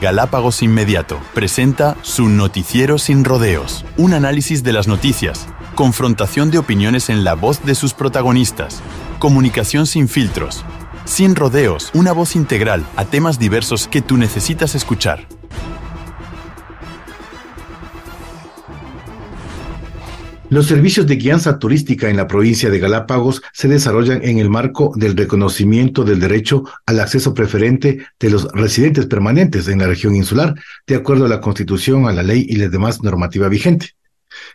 Galápagos Inmediato presenta su Noticiero sin rodeos, un análisis de las noticias, confrontación de opiniones en la voz de sus protagonistas, comunicación sin filtros, sin rodeos, una voz integral a temas diversos que tú necesitas escuchar. Los servicios de guianza turística en la provincia de Galápagos se desarrollan en el marco del reconocimiento del derecho al acceso preferente de los residentes permanentes en la región insular, de acuerdo a la Constitución, a la ley y la demás normativa vigente.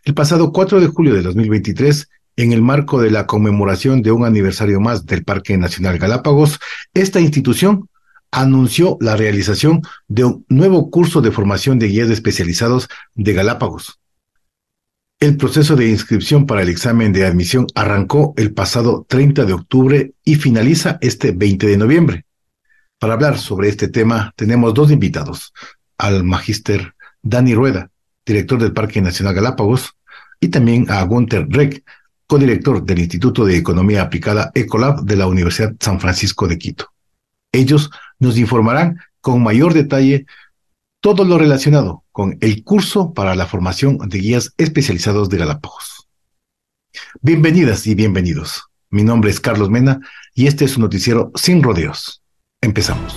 El pasado 4 de julio de 2023, en el marco de la conmemoración de un aniversario más del Parque Nacional Galápagos, esta institución anunció la realización de un nuevo curso de formación de guías especializados de Galápagos el proceso de inscripción para el examen de admisión arrancó el pasado 30 de octubre y finaliza este 20 de noviembre. Para hablar sobre este tema tenemos dos invitados, al magíster Dani Rueda, director del Parque Nacional Galápagos, y también a Gunther Reck, codirector del Instituto de Economía Aplicada Ecolab de la Universidad San Francisco de Quito. Ellos nos informarán con mayor detalle todo lo relacionado con el curso para la formación de guías especializados de Galápagos. Bienvenidas y bienvenidos. Mi nombre es Carlos Mena y este es un noticiero sin rodeos. Empezamos.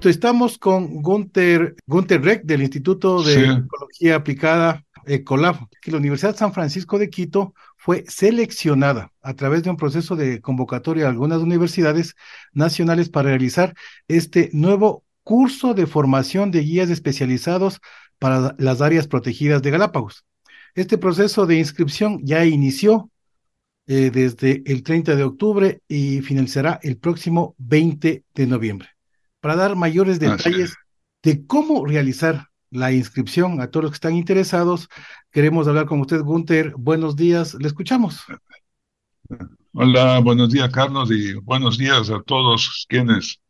Estamos con Gunther, Gunther Reck del Instituto de Ecología Aplicada Ecolab, que la Universidad San Francisco de Quito fue seleccionada a través de un proceso de convocatoria a algunas universidades nacionales para realizar este nuevo curso de formación de guías especializados para las áreas protegidas de Galápagos. Este proceso de inscripción ya inició eh, desde el 30 de octubre y finalizará el próximo 20 de noviembre. Para dar mayores detalles de cómo realizar la inscripción a todos los que están interesados. Queremos hablar con usted, Gunther. Buenos días, le escuchamos. Hola, buenos días, Carlos, y buenos días a todos quienes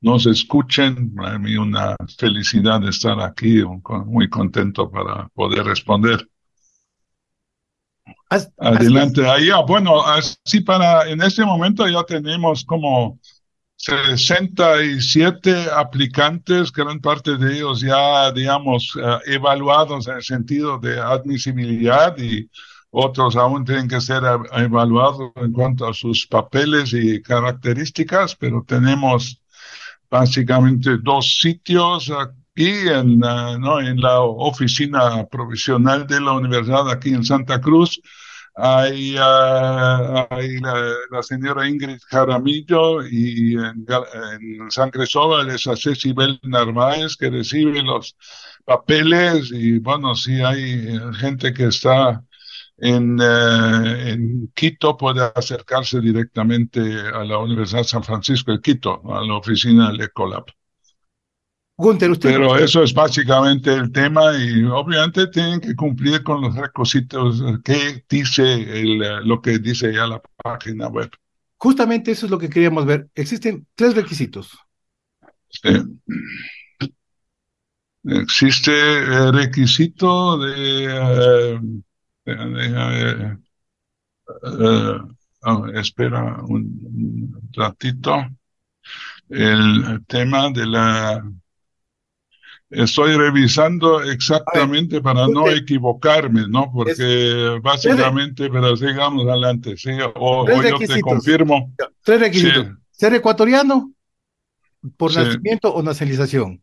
nos escuchen. Para mí una felicidad de estar aquí, muy contento para poder responder. Adelante, ahí, bueno, así para, en este momento ya tenemos como 67 aplicantes, gran parte de ellos ya, digamos, eh, evaluados en el sentido de admisibilidad y otros aún tienen que ser evaluados en cuanto a sus papeles y características, pero tenemos básicamente dos sitios aquí en, ¿no? en la oficina provisional de la universidad aquí en Santa Cruz hay, uh, hay la, señora Ingrid Jaramillo y en, en San Cristóbal es a Cecibel Narváez que recibe los papeles y bueno, si hay gente que está en, uh, en Quito puede acercarse directamente a la Universidad San Francisco de Quito, a la oficina del Ecolab. Pero eso es básicamente el tema y obviamente tienen que cumplir con los requisitos que dice el, lo que dice ya la página web. Justamente eso es lo que queríamos ver. Existen tres requisitos. Existe el requisito de... Uh, espera un ratito. El tema de la Estoy revisando exactamente para no equivocarme, ¿no? Porque básicamente, pero sigamos adelante, sí, o, yo te confirmo. Tres requisitos. Ser ecuatoriano por nacimiento o nacionalización.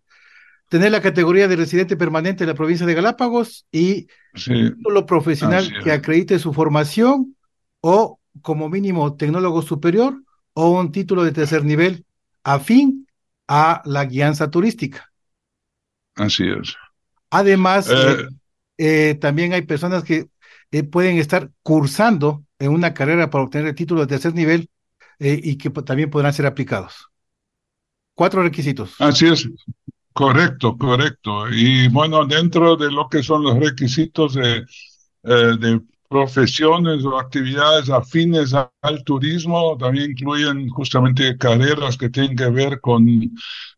Tener la categoría de residente permanente en la provincia de Galápagos y un título profesional que acredite su formación o como mínimo tecnólogo superior o un título de tercer nivel afín a la guianza turística. Así es. Además, eh, eh, también hay personas que eh, pueden estar cursando en una carrera para obtener el título de tercer nivel y que también podrán ser aplicados. Cuatro requisitos. Así es. Correcto, correcto. Y bueno, dentro de lo que son los requisitos de, de profesiones o actividades afines al turismo, también incluyen justamente carreras que tienen que ver con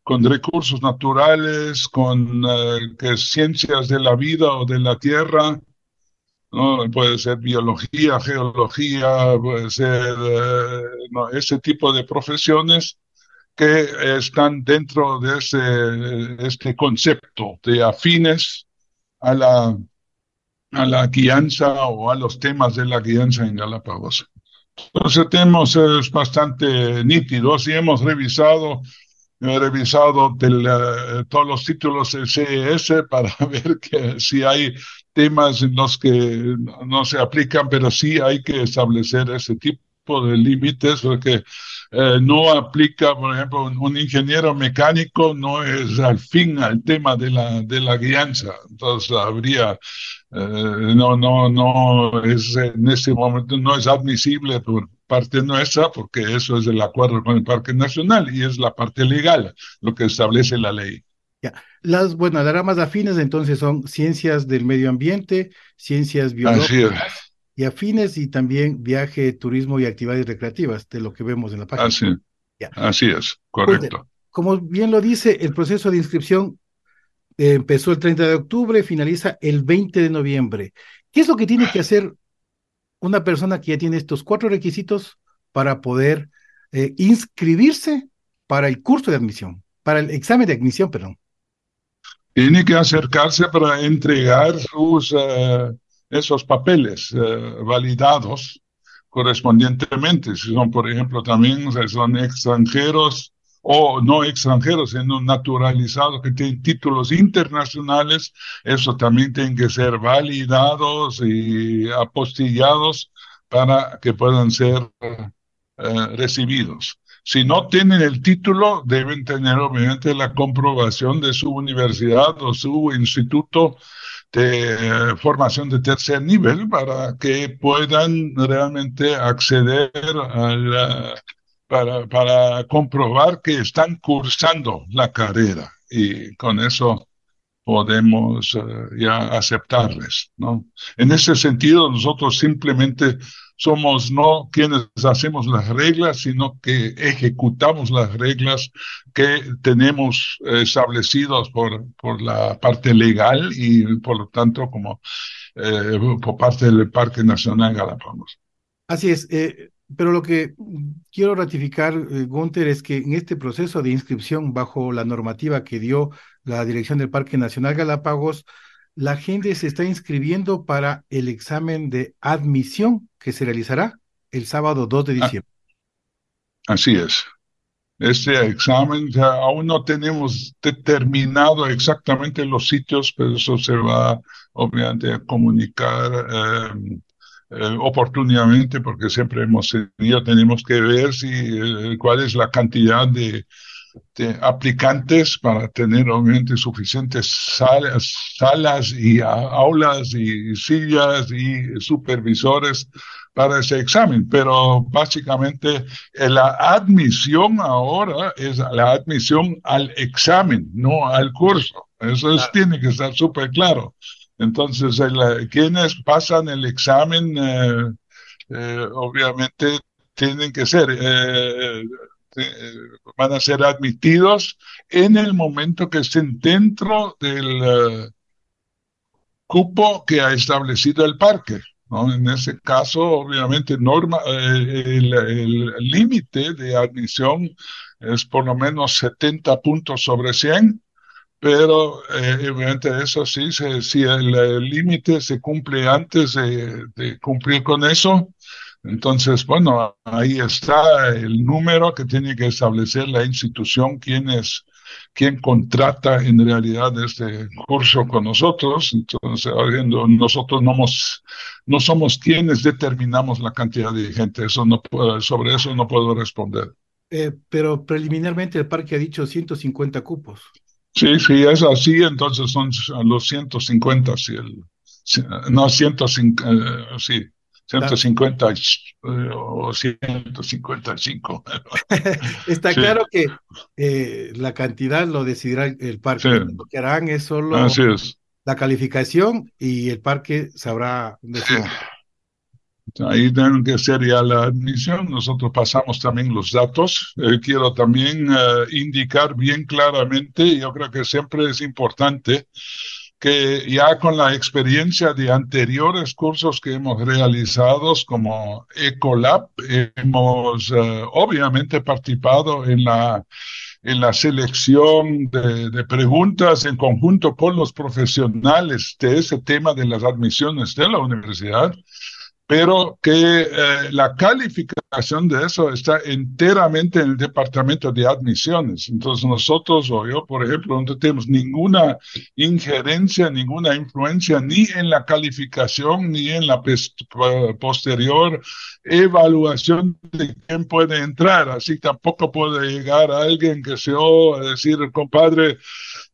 con recursos naturales, con eh, ciencias de la vida o de la tierra, ¿no? Puede ser biología, geología, puede ser eh, ese tipo de profesiones que están dentro de ese, este concepto de afines a la, a la guianza o a los temas de la guianza en Galápagos. Entonces tenemos, es bastante nítido, si hemos revisado he revisado eh, todos los títulos del CES para ver que si hay temas en los que no se aplican, pero sí hay que establecer ese tipo de límites porque eh, no aplica, por ejemplo, un, ingeniero mecánico no es al fin al tema de la, de la guianza. Entonces habría, eh, no, no, no es en este momento, no es admisible por parte nuestra porque eso es el acuerdo con el Parque Nacional y es la parte legal lo que establece la ley. Ya. Las, bueno, las ramas afines entonces son ciencias del medio ambiente, ciencias biológicas y afines y también viaje, turismo y actividades recreativas, de lo que vemos en la página. Así, Así es, correcto. como bien lo dice, el proceso de inscripción eh, empezó el 30 de octubre, finaliza el 20 de noviembre. ¿Qué es lo que tiene que hacer una persona que ya tiene estos cuatro requisitos para poder eh, inscribirse para el curso de admisión, para el examen de admisión, perdón? Tiene que acercarse para entregar sus... Eh, esos papeles eh, validados correspondientemente. Si son, por ejemplo, también son extranjeros o no extranjeros, sino naturalizados que tienen títulos internacionales, eso también tiene que ser validados y apostillados para que puedan ser eh, recibidos. Si no tienen el título, deben tener obviamente la comprobación de su universidad o su instituto de formación de tercer nivel para que puedan realmente acceder a la, para, para comprobar que están cursando la carrera y con eso podemos eh, ya aceptarles, ¿no? En ese sentido, nosotros simplemente somos no quienes hacemos las reglas, sino que ejecutamos las reglas que tenemos establecidas por, por la parte legal y por lo tanto como eh, por parte del Parque Nacional Galápagos. Así es, eh, pero lo que quiero ratificar, eh, Gunther, es que en este proceso de inscripción bajo la normativa que dio la Dirección del Parque Nacional Galápagos, la gente se está inscribiendo para el examen de admisión que se realizará el sábado 2 de ah, diciembre. así es. Este examen ya aún no tenemos determinado exactamente los sitios, pero eso se va obviamente a comunicar eh, eh, oportunamente porque siempre hemos tenido, tenemos que ver si eh, cuál es la cantidad de de aplicantes para tener obviamente suficientes salas, salas y aulas y sillas y supervisores para ese examen, pero básicamente eh, la admisión ahora es la admisión al examen, no al curso. Eso tiene que estar súper claro. Entonces, quienes pasan el examen, eh, eh, obviamente, tienen que ser eh, van a ser admitidos en el momento que estén dentro del eh, cupo que ha establecido el parque. ¿no? En ese caso, obviamente, norma, eh, el límite de admisión es por lo menos 70 puntos sobre 100, pero obviamente eso sí, si el límite se cumple antes de, cumplir con eso, entonces, bueno, ahí está el número que tiene que establecer la institución, quién es, quién contrata en realidad este curso con nosotros. Entonces, nosotros no, no somos quienes determinamos la cantidad de gente. Eso no, sobre eso no puedo responder. Eh, pero preliminarmente el parque ha dicho 150 cupos. Sí, sí, es así. Entonces son los 150, sí, el, no, 150, eh, sí. 150 o 155. Está claro que eh, la cantidad lo decidirá el parque. Lo que harán es solo la calificación y el parque sabrá Ahí tienen que ser ya la admisión. Nosotros pasamos también los datos. Eh, quiero también eh, indicar bien claramente, yo creo que siempre es importante que ya con la experiencia de anteriores cursos que hemos realizado como Ecolab, hemos eh, obviamente participado en la, en la selección de, de, preguntas en conjunto con los profesionales de ese tema de las admisiones de la universidad pero que eh, la calificación de eso está enteramente en el departamento de admisiones. Entonces nosotros o yo, por ejemplo, no tenemos ninguna injerencia, ninguna influencia ni en la calificación ni en la posterior evaluación de quién puede entrar. Así tampoco puede llegar a alguien que se o decir, compadre,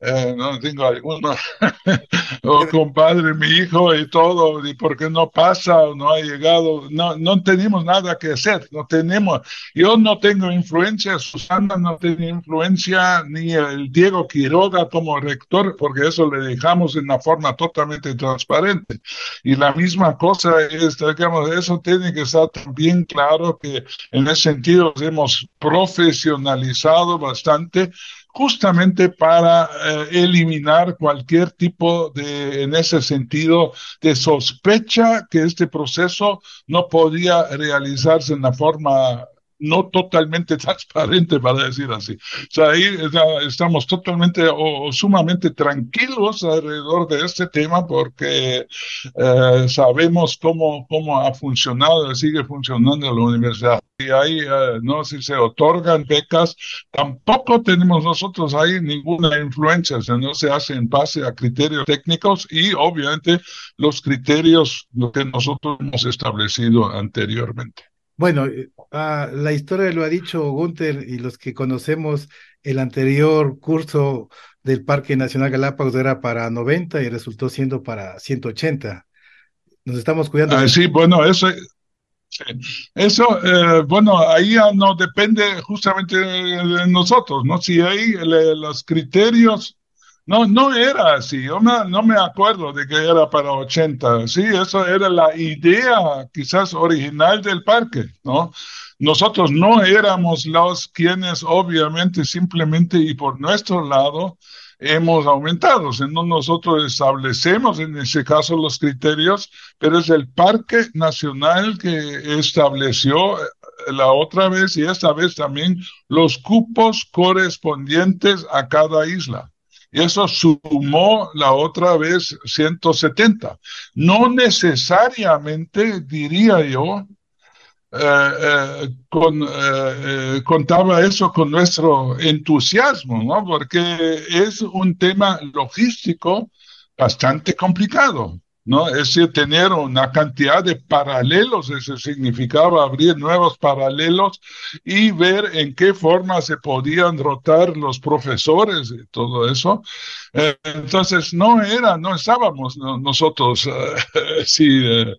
eh, no tengo alguno, o compadre, mi hijo y todo, y por qué no pasa o no hay llegado, no, no tenemos nada que hacer, no tenemos, yo no tengo influencia, Susana no tiene influencia, ni el Diego Quiroga como rector, porque eso le dejamos en una forma totalmente transparente. Y la misma cosa es, digamos, eso tiene que estar bien claro que en ese sentido hemos profesionalizado bastante justamente para eh, eliminar cualquier tipo de, en ese sentido, de sospecha que este proceso no podía realizarse en la forma no totalmente transparente, para decir así. O sea, ahí estamos totalmente o, sumamente tranquilos alrededor de este tema porque eh, sabemos cómo, cómo ha funcionado y sigue funcionando la universidad. Y ahí, eh, no si se otorgan becas, tampoco tenemos nosotros ahí ninguna influencia, o sea, no se hace en base a criterios técnicos y obviamente los criterios que nosotros hemos establecido anteriormente. Bueno, ah, la historia lo ha dicho Gunther y los que conocemos el anterior curso del Parque Nacional Galápagos era para 90 y resultó siendo para 180. Nos estamos cuidando. Ah, sí, bueno, eso, eso, eh, bueno, ahí ya no depende justamente de nosotros, ¿no? Si hay los criterios no, no era así. Yo no me acuerdo de que era para 80. Sí, eso era la idea quizás original del parque, ¿no? Nosotros no éramos los quienes obviamente simplemente y por nuestro lado hemos aumentado. sino nosotros establecemos en ese caso los criterios, pero es el Parque Nacional que estableció eh, la otra vez y esta vez también los cupos correspondientes a cada isla. Y eso sumó la otra vez 170. No necesariamente, diría yo, eh, eh, eh, contaba eso con nuestro entusiasmo, ¿no? Porque es un tema logístico bastante complicado. ¿no? Es decir, tener una cantidad de paralelos, eso significaba abrir nuevos paralelos y ver en qué forma se podían rotar los profesores y todo eso. Entonces, no era, no estábamos nosotros, eh,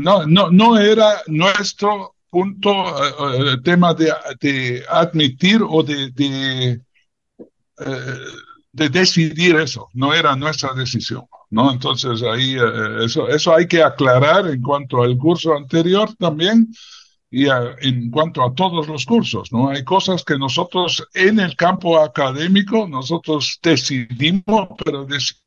no, no, no era nuestro punto, tema de, admitir o de, de, de decidir eso, no era nuestra decisión. ¿no? Entonces ahí eh, eso, eso hay que aclarar en cuanto al curso anterior también y en cuanto a todos los cursos, ¿no? Hay cosas que nosotros en el campo académico nosotros decidimos, pero decidimos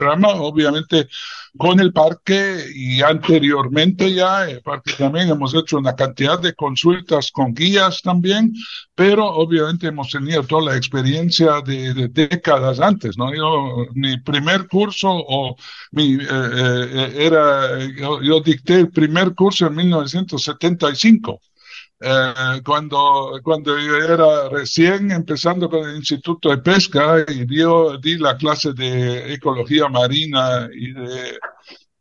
obviamente con el parque y anteriormente ya, el parque también hemos hecho una cantidad de consultas con guías también, pero obviamente hemos tenido toda la experiencia de, décadas antes, ¿no? Yo, mi primer curso o mi, eh, eh, era, yo, yo dicté el primer curso en 1975. Eh, cuando, cuando yo era recién empezando con el Instituto de Pesca y dio, di la clase de ecología marina y de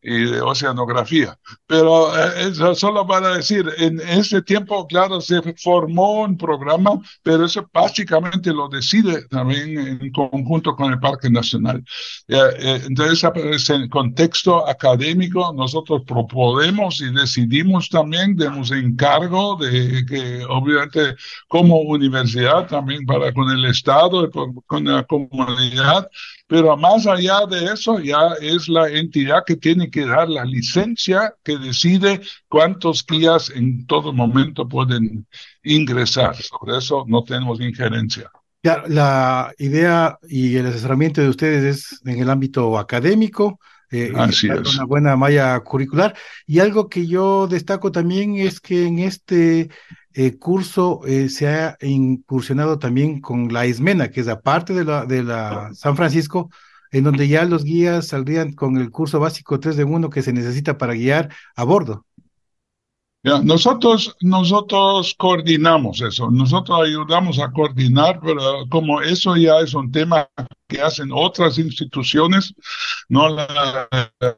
y de oceanografía. Pero eh, eso solo para decir, en ese tiempo, claro, se formó un programa, pero eso básicamente lo decide también en conjunto con el Parque Nacional. Eh, entonces, en contexto académico, nosotros proponemos y decidimos también, demos encargo de que, obviamente, como universidad, también para con el Estado, con la comunidad, pero más allá de eso, ya es la entidad que tiene que dar la licencia que decide cuántos guías en todo momento pueden ingresar. Por eso no tenemos injerencia. La idea y el asesoramiento de ustedes es en el ámbito académico, eh, Así es. una buena malla curricular. Y algo que yo destaco también es que en este eh, curso eh, se ha incursionado también con la ESMENA, que es aparte de la, de la San Francisco, en donde ya los guías saldrían con el curso básico 3 de 1 que se necesita para guiar a bordo nosotros, nosotros coordinamos eso, nosotros ayudamos a coordinar, pero como eso ya es un tema que hacen otras instituciones, no la,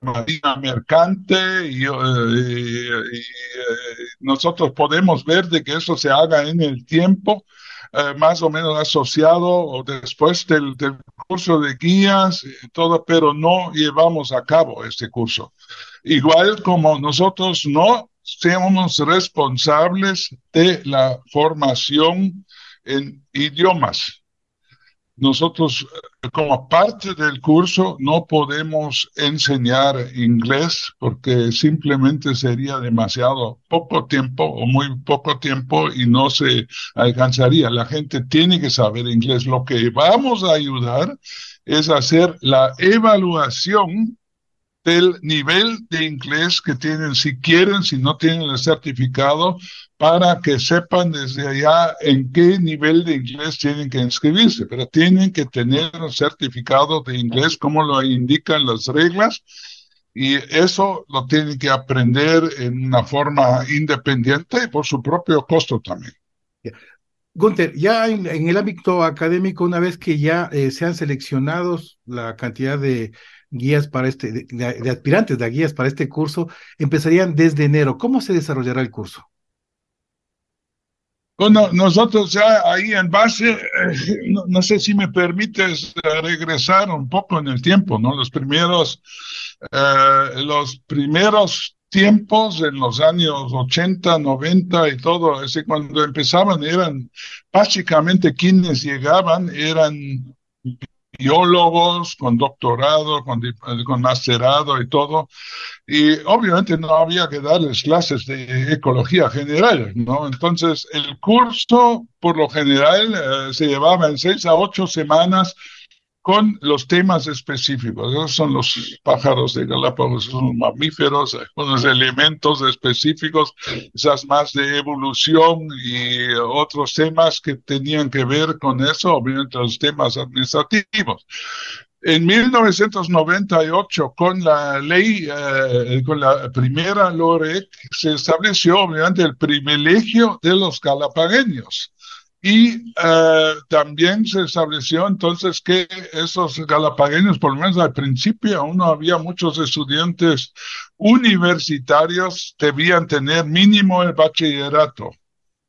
Marina Mercante, y, eh, nosotros podemos ver de que eso se haga en el tiempo, eh, más o menos asociado o después del, del curso de guías, todo, pero no llevamos a cabo este curso. Igual como nosotros no seamos responsables de la formación en idiomas. Nosotros, como parte del curso, no podemos enseñar inglés porque simplemente sería demasiado poco tiempo o muy poco tiempo y no se alcanzaría. La gente tiene que saber inglés. Lo que vamos a ayudar es hacer la evaluación del nivel de inglés que tienen, si quieren, si no tienen el certificado, para que sepan desde allá en qué nivel de inglés tienen que inscribirse, pero tienen que tener un certificado de inglés como lo indican las reglas y eso lo tienen que aprender en una forma independiente y por su propio costo también. Gunter, ya en, el ámbito académico, una vez que ya eh, sean seleccionados la cantidad de guías para este, de, aspirantes de guías para este curso, empezarían desde enero. ¿Cómo se desarrollará el curso? Bueno, nosotros ya ahí en base, eh, no, sé si me permites eh, regresar un poco en el tiempo, ¿no? Los primeros, eh, los primeros tiempos en los años 80, 90 y todo, ese cuando empezaban eran básicamente quienes llegaban eran biólogos con doctorado, con, con masterado y todo. Y obviamente no había que darles clases de ecología general, ¿no? Entonces, el curso, por lo general, eh, se llevaba en seis a ocho semanas con los temas específicos. Esos son los pájaros de Galápagos, son mamíferos, unos elementos específicos, esas más de evolución y otros temas que tenían que ver con eso, obviamente los temas administrativos. En 1998, con la ley, eh, con la primera LOREC, se estableció obviamente el privilegio de los galapagueños y eh, también se estableció entonces que esos galapagueños, por lo menos al principio, aún no había muchos estudiantes universitarios, debían tener mínimo el bachillerato.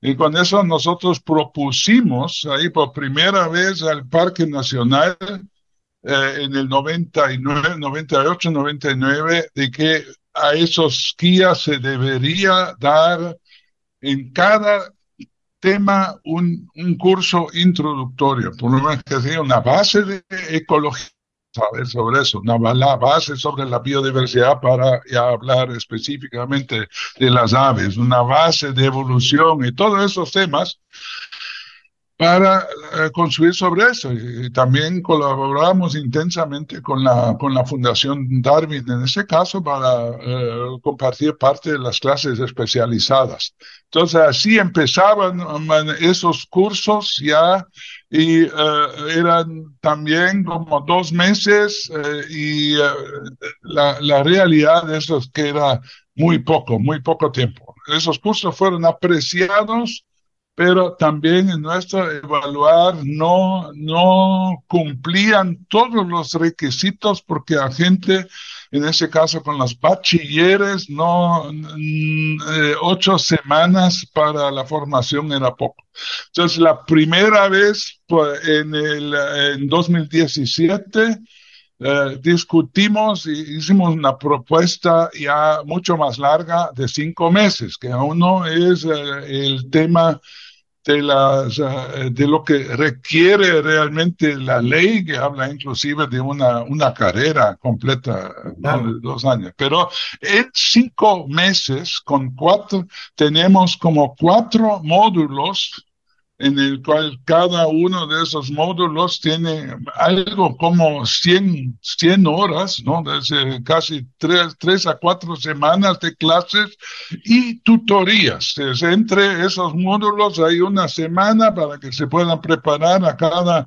Y con eso nosotros propusimos ahí por primera vez al Parque Nacional eh, en el 99, 98, 99, de que a esos guías se debería dar en cada tema un, un curso introductorio, por lo menos que sea una base de ecología, saber sobre eso, una base sobre la biodiversidad para ya hablar específicamente de las aves, una base de evolución y todos esos temas para eh, construir sobre eso. También colaboramos intensamente con la, con la Fundación Darwin, en ese caso, para eh, compartir parte de las clases especializadas. Entonces, así empezaban esos cursos ya y eh, eran también como dos meses y la, la realidad de eso es que era muy poco, muy poco tiempo. Esos cursos fueron apreciados pero también en nuestro evaluar no, no cumplían todos los requisitos porque la gente, en ese caso con los bachilleres, no, eh, ocho semanas para la formación era poco. Entonces, la primera vez pues, en el en 2017, eh, discutimos y hicimos una propuesta ya mucho más larga de cinco meses, que aún no es eh, el tema de, las, de lo que requiere realmente la ley, que habla inclusive de una, una carrera completa de dos años. Pero en cinco meses, con cuatro, tenemos como cuatro módulos en el cual cada uno de esos módulos tiene algo como 100, 100 horas, ¿no? Desde casi tres, tres a cuatro semanas de clases y tutorías. Desde entre esos módulos hay una semana para que se puedan preparar a cada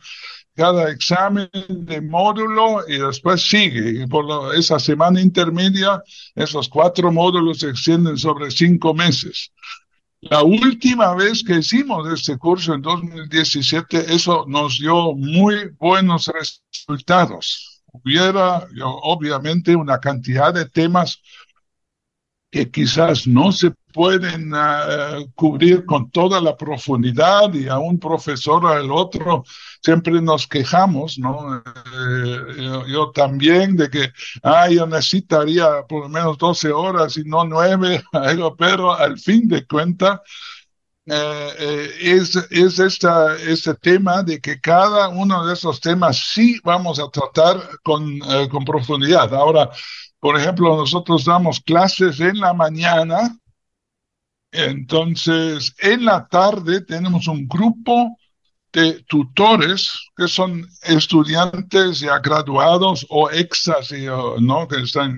cada examen de módulo y después sigue. Y por esa semana intermedia, esos cuatro módulos se extienden sobre cinco meses. La última vez que hicimos este curso en 2017, eso nos dio muy buenos resultados. Hubiera, obviamente, una cantidad de temas que quizás no se pueden uh, cubrir con toda la profundidad y a un profesor al otro siempre nos quejamos, ¿no? Eh, yo, yo, también de que, ah, yo necesitaría por lo menos 12 horas y no 9, pero al fin de cuentas, eh, eh, es, es esta, este tema de que cada uno de esos temas sí vamos a tratar con, eh, con profundidad. Ahora, por ejemplo, nosotros damos clases en la mañana, entonces en la tarde tenemos un grupo de tutores que son estudiantes ya graduados o exas, ¿no? Que están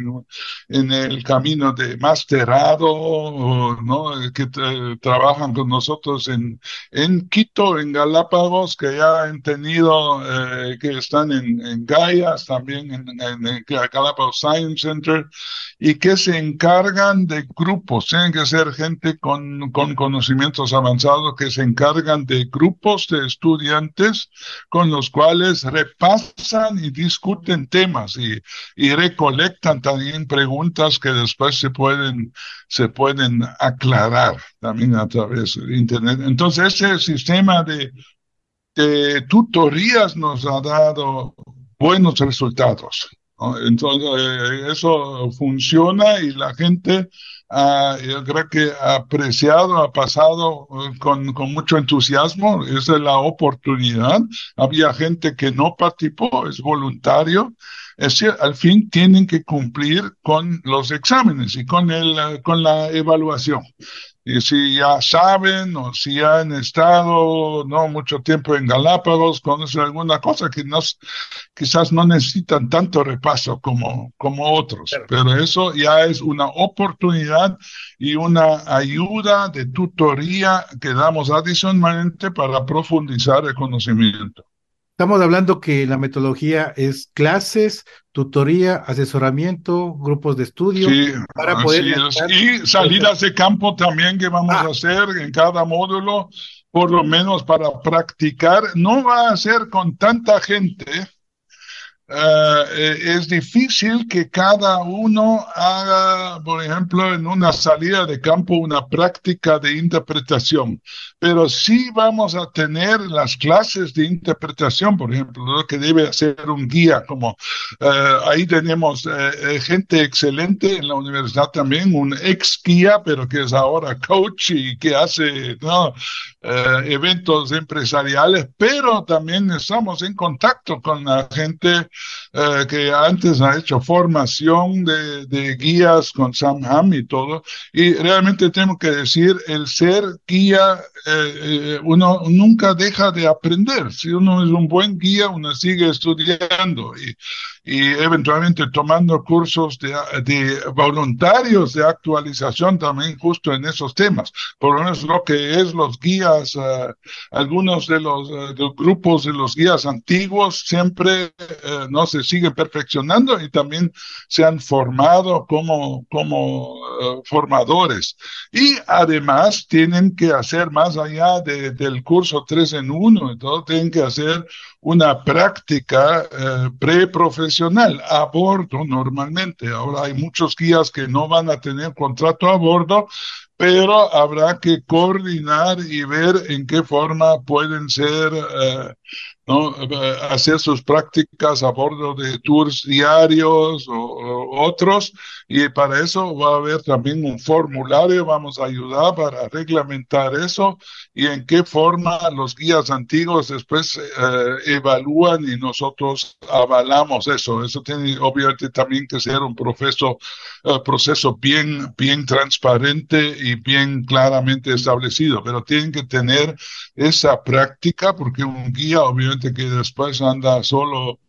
en el camino de masterado, ¿no? Que trabajan con nosotros en, en Quito, en Galápagos, que ya han tenido, eh, que están en, en Gaias, también en, el Galápagos Science Center, y que se encargan de grupos, tienen que ser gente con, con conocimientos avanzados que se encargan de grupos de estudiantes con los cuales repasan y discuten temas y, y recolectan también preguntas que después se pueden, se pueden aclarar también a través de Internet. Entonces, ese sistema de, de tutorías nos ha dado buenos resultados. Entonces, eh, eso funciona y la gente, uh, yo creo que ha apreciado, ha pasado eh, con, con, mucho entusiasmo. Esa es la oportunidad. Había gente que no participó, es voluntario. Es decir, al fin tienen que cumplir con los exámenes y con, el, con la evaluación y si ya saben o si han estado no mucho tiempo en Galápagos, conocen alguna cosa que nos, quizás no necesitan tanto repaso como, como otros, pero eso ya es una oportunidad y una ayuda de tutoría que damos adicionalmente para profundizar el conocimiento. Estamos hablando que la metodología es clases, tutoría, asesoramiento, grupos de estudio. Sí, para poder Y salidas de campo también que vamos a ah. hacer en cada módulo, por lo menos para practicar. No va a ser con tanta gente, Uh, es difícil que cada uno haga, por ejemplo, en una salida de campo una práctica de interpretación, pero sí vamos a tener las clases de interpretación, por ejemplo, lo que debe hacer un guía, como uh, ahí tenemos uh, gente excelente en la universidad también, un ex guía, pero que es ahora coach y que hace eventos empresariales, pero también estamos en contacto con la gente eh, que antes ha hecho formación de, guías con Sam Ham y todo, y realmente tengo que decir, el ser guía, eh, eh, uno nunca deja de aprender. Si uno es un buen guía, uno sigue estudiando y eventualmente tomando cursos de, de, voluntarios de actualización también justo en esos temas. Por lo menos lo que es los guías, uh, algunos de los, de grupos de los guías antiguos siempre uh, no se siguen perfeccionando y también se han formado como, como formadores. Y además tienen que hacer más allá de, del curso 3 en 1, entonces tienen que hacer una práctica eh, preprofesional a bordo normalmente. Ahora hay muchos guías que no van a tener contrato a bordo, pero habrá que coordinar y ver en qué forma pueden ser eh, ¿no? hacer sus prácticas a bordo de tours diarios o, otros y para eso va a haber también un formulario, vamos a ayudar para reglamentar eso y en qué forma los guías antiguos después eh, evalúan y nosotros avalamos eso. Eso tiene obviamente también que ser un proceso, uh, proceso bien, bien transparente y bien claramente establecido, pero tienen que tener esa práctica porque un guía obviamente que después anda solo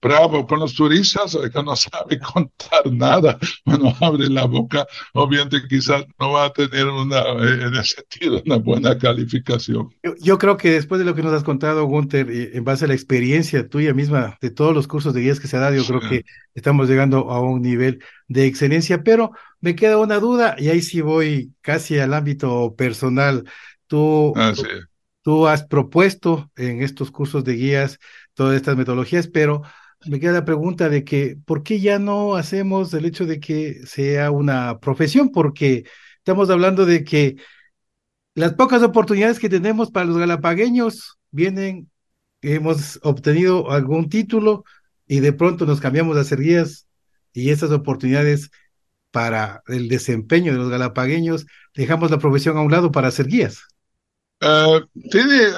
bravo con los turistas, que no sabe contar nada, bueno, abre la boca, obviamente quizás no va a tener una, en ese sentido, una buena calificación. Yo, creo que después de lo que nos has contado, Gunther, en base a la experiencia tuya misma de todos los cursos de guías que se ha dado, yo creo que estamos llegando a un nivel de excelencia, pero me queda una duda y ahí sí voy casi al ámbito personal. Tú, ah, tú has propuesto en estos cursos de guías todas estas metodologías, pero me queda la pregunta de que, ¿por qué ya no hacemos el hecho de que sea una profesión? Porque estamos hablando de que las pocas oportunidades que tenemos para los galapagueños vienen, hemos obtenido algún título y de pronto nos cambiamos a hacer guías y esas oportunidades para el desempeño de los galapagueños, dejamos la profesión a un lado para hacer guías. Uh, tiene,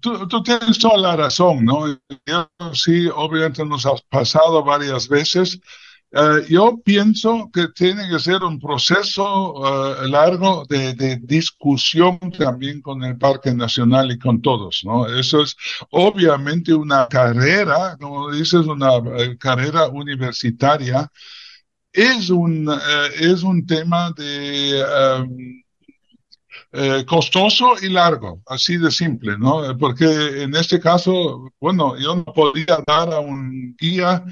tú, tú, tienes toda la razón, ¿no? Yo, sí, obviamente nos ha pasado varias veces. Uh, yo pienso que tiene que ser un proceso uh, largo de, de, discusión también con el Parque Nacional y con todos, ¿no? Eso es obviamente una carrera, como dices, una carrera universitaria. Es un, es un tema de eh, costoso y largo, así de simple, ¿no? Porque en este caso, bueno, yo no podía dar a un guía,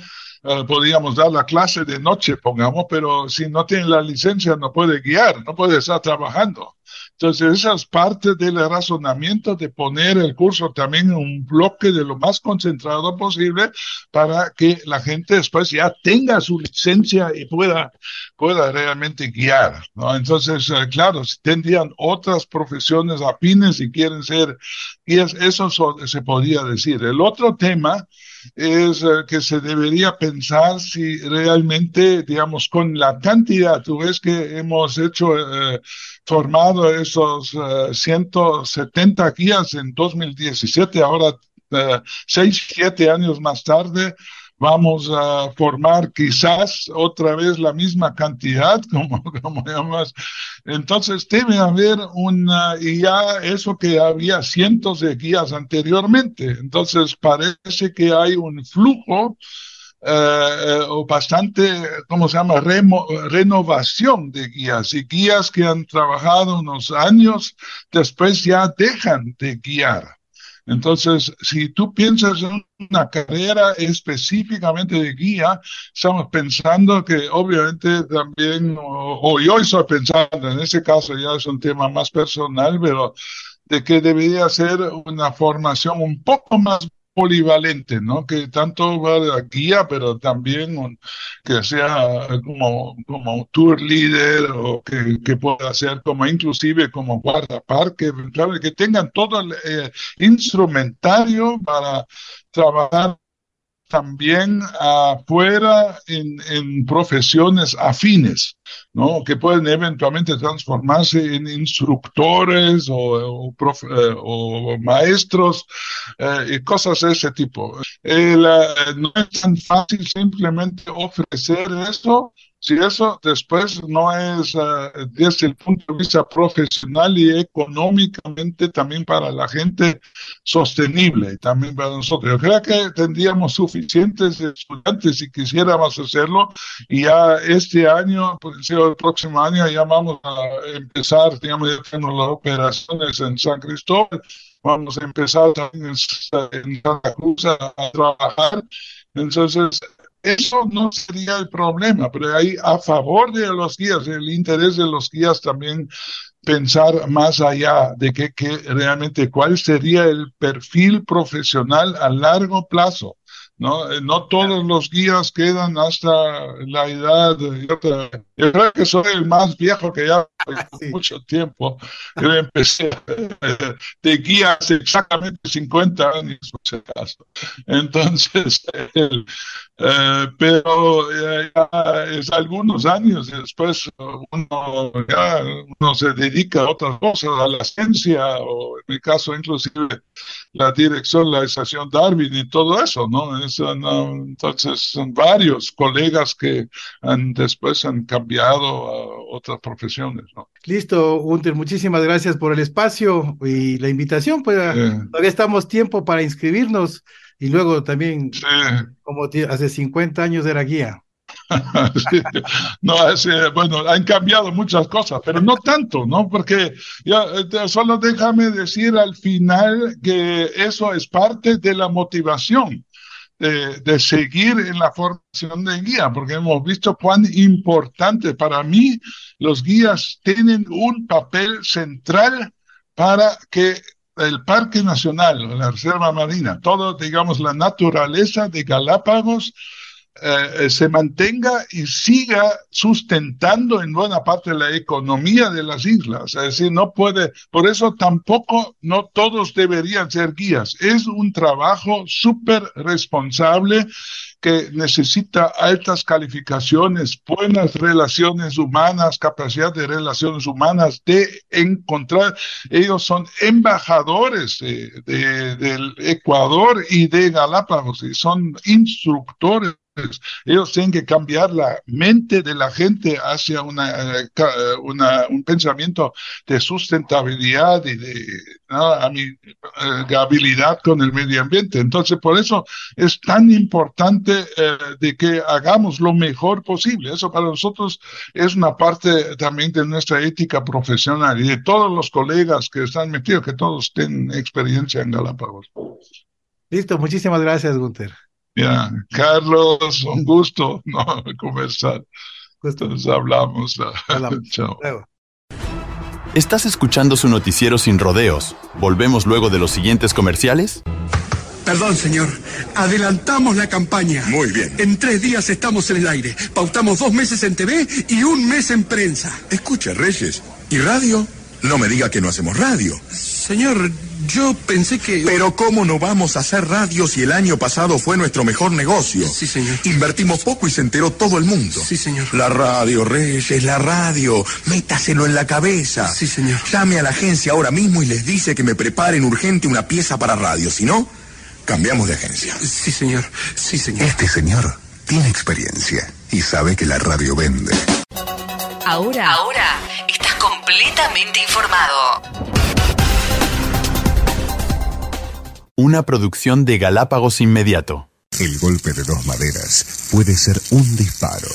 eh, podíamos dar la clase de noche, pongamos, pero si no tiene la licencia no puede guiar, no puede estar trabajando. Entonces, esa es parte del razonamiento de poner el curso también en un bloque de lo más concentrado posible para que la gente después ya tenga su licencia y pueda, pueda realmente guiar. ¿no? Entonces, eh, claro, si tendrían otras profesiones afines y quieren ser guías, eso se podría decir. El otro tema es eh, que se debería pensar si realmente, digamos, con la cantidad, tú ves que hemos hecho, eh, formado esos 170 eh, guías en 2017, ahora, seis, siete años más tarde, vamos a formar quizás otra vez la misma cantidad, como, como llamas. Entonces debe haber una, y ya eso que había cientos de guías anteriormente. Entonces parece que hay un flujo eh, o bastante, ¿cómo se llama?, renovación de guías y guías que han trabajado unos años, después ya dejan de guiar. Entonces, si tú piensas en una carrera específicamente de guía, estamos pensando que obviamente también, o, yo estoy pensando, en ese caso ya es un tema más personal, pero de que debería ser una formación un poco más polivalente, ¿no? Que tanto va de guía, pero también que sea como, como tour leader o que, que pueda ser como inclusive como guardaparque, claro, que tengan todo el eh, instrumentario para trabajar también afuera en, profesiones afines, ¿no? Que pueden eventualmente transformarse en instructores o, eh, maestros eh, y cosas de ese tipo. Eh, no es tan fácil simplemente ofrecer esto si eso después no es uh, desde el punto de vista profesional y económicamente también para la gente sostenible, también para nosotros. Yo creo que tendríamos suficientes estudiantes si quisiéramos hacerlo y ya este año, por decirlo, el próximo año ya vamos a empezar, digamos, ya tenemos las operaciones en San Cristóbal, vamos a empezar en, en Santa Cruz a, a trabajar. Entonces, eso no sería el problema, pero hay a favor de los guías, el interés de los guías también pensar más allá de que, que realmente cuál sería el perfil profesional a largo plazo ¿no? Eh, no todos los guías quedan hasta la edad. Yo, creo que soy el más viejo que ya mucho tiempo. Yo empecé eh, de guía hace exactamente 50 años, por si acaso. Entonces, eh, pero es algunos años después uno, ya, uno se dedica a otras cosas, a la ciencia, o en mi caso inclusive la dirección, la estación Darwin y todo eso, ¿no? Entonces son varios colegas que han, después han cambiado a otras profesiones, ¿no? Listo, Gunter, muchísimas gracias por el espacio y la invitación. Pues todavía estamos tiempo para inscribirnos y luego también, como hace 50 años era guía. no, bueno, han cambiado muchas cosas, pero no tanto, ¿no? Porque ya, eh, solo déjame decir al final que eso es parte de la motivación. De, de, seguir en la formación de guía, porque hemos visto cuán importante para mí los guías tienen un papel central para que el Parque Nacional, la Reserva Marina, todo, digamos, la naturaleza de Galápagos eh, se mantenga y siga sustentando en buena parte la economía de las islas. Es decir, no puede, por eso tampoco no todos deberían ser guías. Es un trabajo súper responsable que necesita altas calificaciones, buenas relaciones humanas, capacidad de relaciones humanas, de encontrar, ellos son embajadores del Ecuador y de Galápagos, y son instructores ellos tienen que cambiar la mente de la gente hacia una, un pensamiento de sustentabilidad y de amigabilidad eh, con el medio ambiente. Entonces, por eso es tan importante eh, de que hagamos lo mejor posible. Eso para nosotros es una parte también de nuestra ética profesional y de todos los colegas que están metidos, que todos tienen experiencia en Galápagos. Listo, muchísimas gracias, Gunther. Ya, Carlos, un gusto ¿no? conversar. Entonces hablamos. Chao. ¿Estás escuchando su noticiero sin rodeos? ¿Volvemos luego de los siguientes comerciales? Perdón, señor. Adelantamos la campaña. Muy bien. En tres días estamos en el aire. Pautamos dos meses en TV y un mes en prensa. Escucha, Reyes. ¿Y radio? No me diga que no hacemos radio. Señor, yo pensé que... Pero ¿cómo no vamos a hacer radio si el año pasado fue nuestro mejor negocio? Sí, señor. Invertimos poco y se enteró todo el mundo. Sí, señor. La radio, Reyes, la radio. Métaselo en la cabeza. Sí, señor. Llame a la agencia ahora mismo y les dice que me preparen urgente una pieza para radio. Si no, cambiamos de agencia. Sí, señor. Sí, señor. Este señor tiene experiencia y sabe que la radio vende. Ahora, ahora, estás completamente informado. Una producción de Galápagos Inmediato. El golpe de dos maderas puede ser un disparo.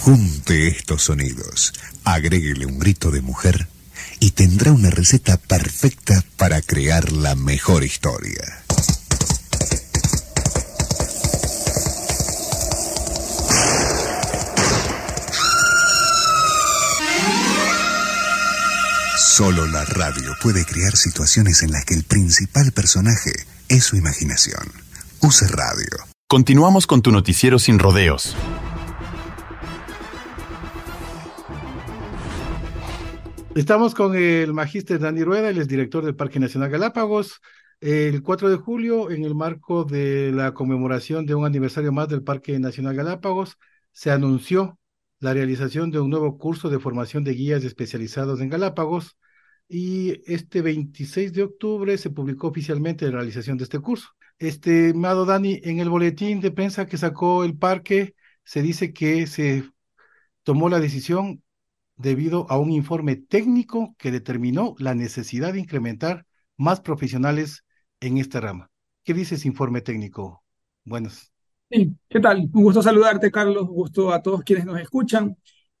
Junte estos sonidos, agréguele un grito de mujer y tendrá una receta perfecta para crear la mejor historia. Solo la radio puede crear situaciones en las que el principal personaje es su imaginación. Use radio. Continuamos con tu noticiero sin rodeos. Estamos con el magíster Dani Rueda, él es director del Parque Nacional Galápagos. El 4 de julio, en el marco de la conmemoración de un aniversario más del Parque Nacional Galápagos, se anunció la realización de un nuevo curso de formación de guías especializados en Galápagos y este 26 de octubre se publicó oficialmente la realización de este curso. Este, Mado Dani, en el boletín de prensa que sacó el parque, se dice que se tomó la decisión debido a un informe técnico que determinó la necesidad de incrementar más profesionales en esta rama. ¿Qué dice ese informe técnico? Buenos. Sí, ¿qué tal? Un gusto saludarte, Carlos. Un gusto a todos quienes nos escuchan.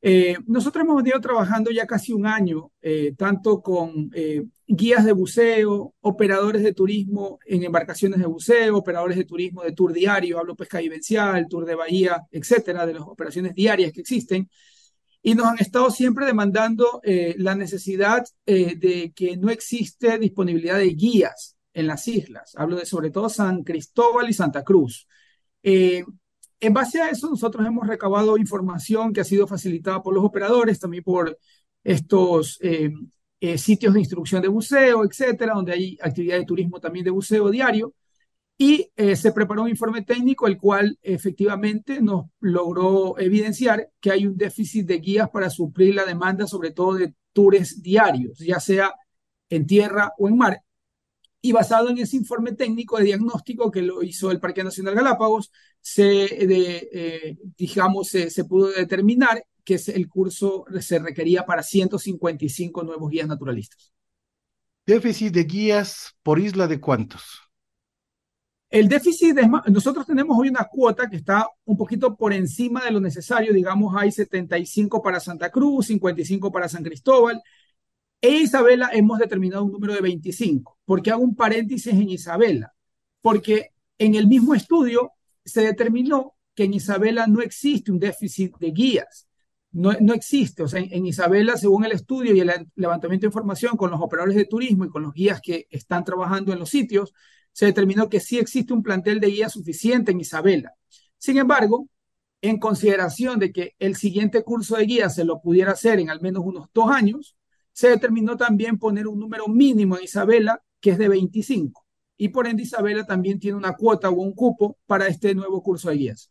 Eh, nosotros hemos venido trabajando ya casi un año, eh, tanto con eh, guías de buceo, operadores de turismo en embarcaciones de buceo, operadores de turismo de tour diario, hablo pesca vivencial, tour de bahía, etcétera, de las operaciones diarias que existen. Y nos han estado siempre demandando la necesidad de que no existe disponibilidad de guías en las islas. Hablo de sobre todo San Cristóbal y Santa Cruz. En base a eso, nosotros hemos recabado información que ha sido facilitada por los operadores, también por estos eh, eh, sitios de instrucción de buceo, etcétera, donde hay actividad de turismo también de buceo diario. Y eh, se preparó un informe técnico, el cual efectivamente nos logró evidenciar que hay un déficit de guías para suplir la demanda, sobre todo de tours diarios, ya sea en tierra o en mar. Y basado en ese informe técnico de diagnóstico que lo hizo el Parque Nacional Galápagos, se, de, eh, digamos, se, pudo determinar que el curso se requería para 155 nuevos guías naturalistas. ¿Déficit de guías por isla de cuántos? El déficit, de, nosotros tenemos hoy una cuota que está un poquito por encima de lo necesario, digamos, hay 75 para Santa Cruz, 55 para San Cristóbal, e Isabela hemos determinado un número de 25. ¿Por qué hago un paréntesis en Isabela? Porque en el mismo estudio se determinó que en Isabela no existe un déficit de guías. No, no existe. O sea, en, en, Isabela, según el estudio y el levantamiento de información con los operadores de turismo y con los guías que están trabajando en los sitios, se determinó que sí existe un plantel de guías suficiente en Isabela. Sin embargo, en consideración de que el siguiente curso de guías se lo pudiera hacer en al menos unos dos años, se determinó también poner un número mínimo en Isabela, que es de 25. Y por ende Isabela también tiene una cuota o un cupo para este nuevo curso de guías.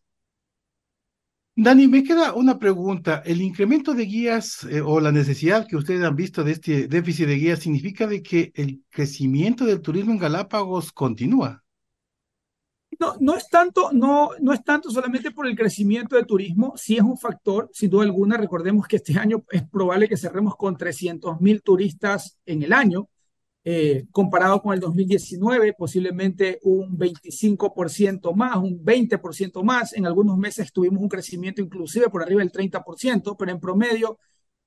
Dani, me queda una pregunta. ¿El incremento de guías eh, o la necesidad que ustedes han visto de este déficit de guías significa de que el crecimiento del turismo en Galápagos continúa? No, no es tanto, no, no es tanto solamente por el crecimiento de turismo, sí es un factor, sin duda alguna. Recordemos que este año es probable que cerremos con 300 mil turistas en el año, eh, comparado con el 2019, posiblemente un 25% más, un 20% más. En algunos meses tuvimos un crecimiento inclusive por arriba del 30%, pero en promedio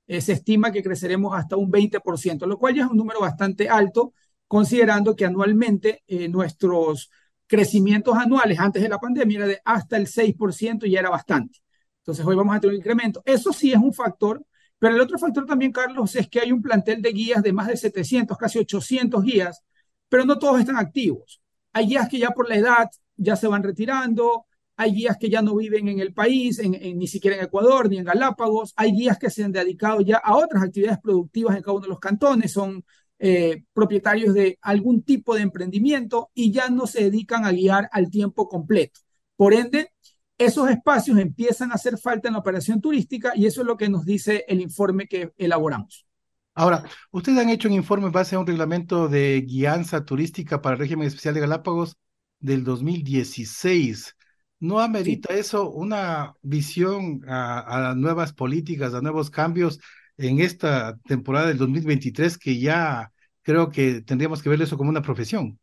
eh, se estima que creceremos hasta un 20%, lo cual ya es un número bastante alto, considerando que anualmente eh, nuestros crecimientos anuales antes de la pandemia era de hasta el 6% y era bastante. Entonces hoy vamos a tener un incremento. Eso sí es un factor, pero el otro factor también, Carlos, es que hay un plantel de guías de más de 700, casi 800 guías, pero no todos están activos. Hay guías que ya por la edad ya se van retirando, hay guías que ya no viven en el país, ni siquiera en Ecuador, ni en Galápagos, hay guías que se han dedicado ya a otras actividades productivas en cada uno de los cantones, son eh, propietarios de algún tipo de emprendimiento y ya no se dedican a guiar al tiempo completo. Por ende, esos espacios empiezan a hacer falta en la operación turística y eso es lo que nos dice el informe que elaboramos. Ahora, ustedes han hecho un informe en base a un reglamento de guianza turística para el régimen especial de Galápagos del 2016. ¿No amerita eso una visión a, a, nuevas políticas, a nuevos cambios en esta temporada del 2023 que ya creo que tendríamos que ver eso como una profesión.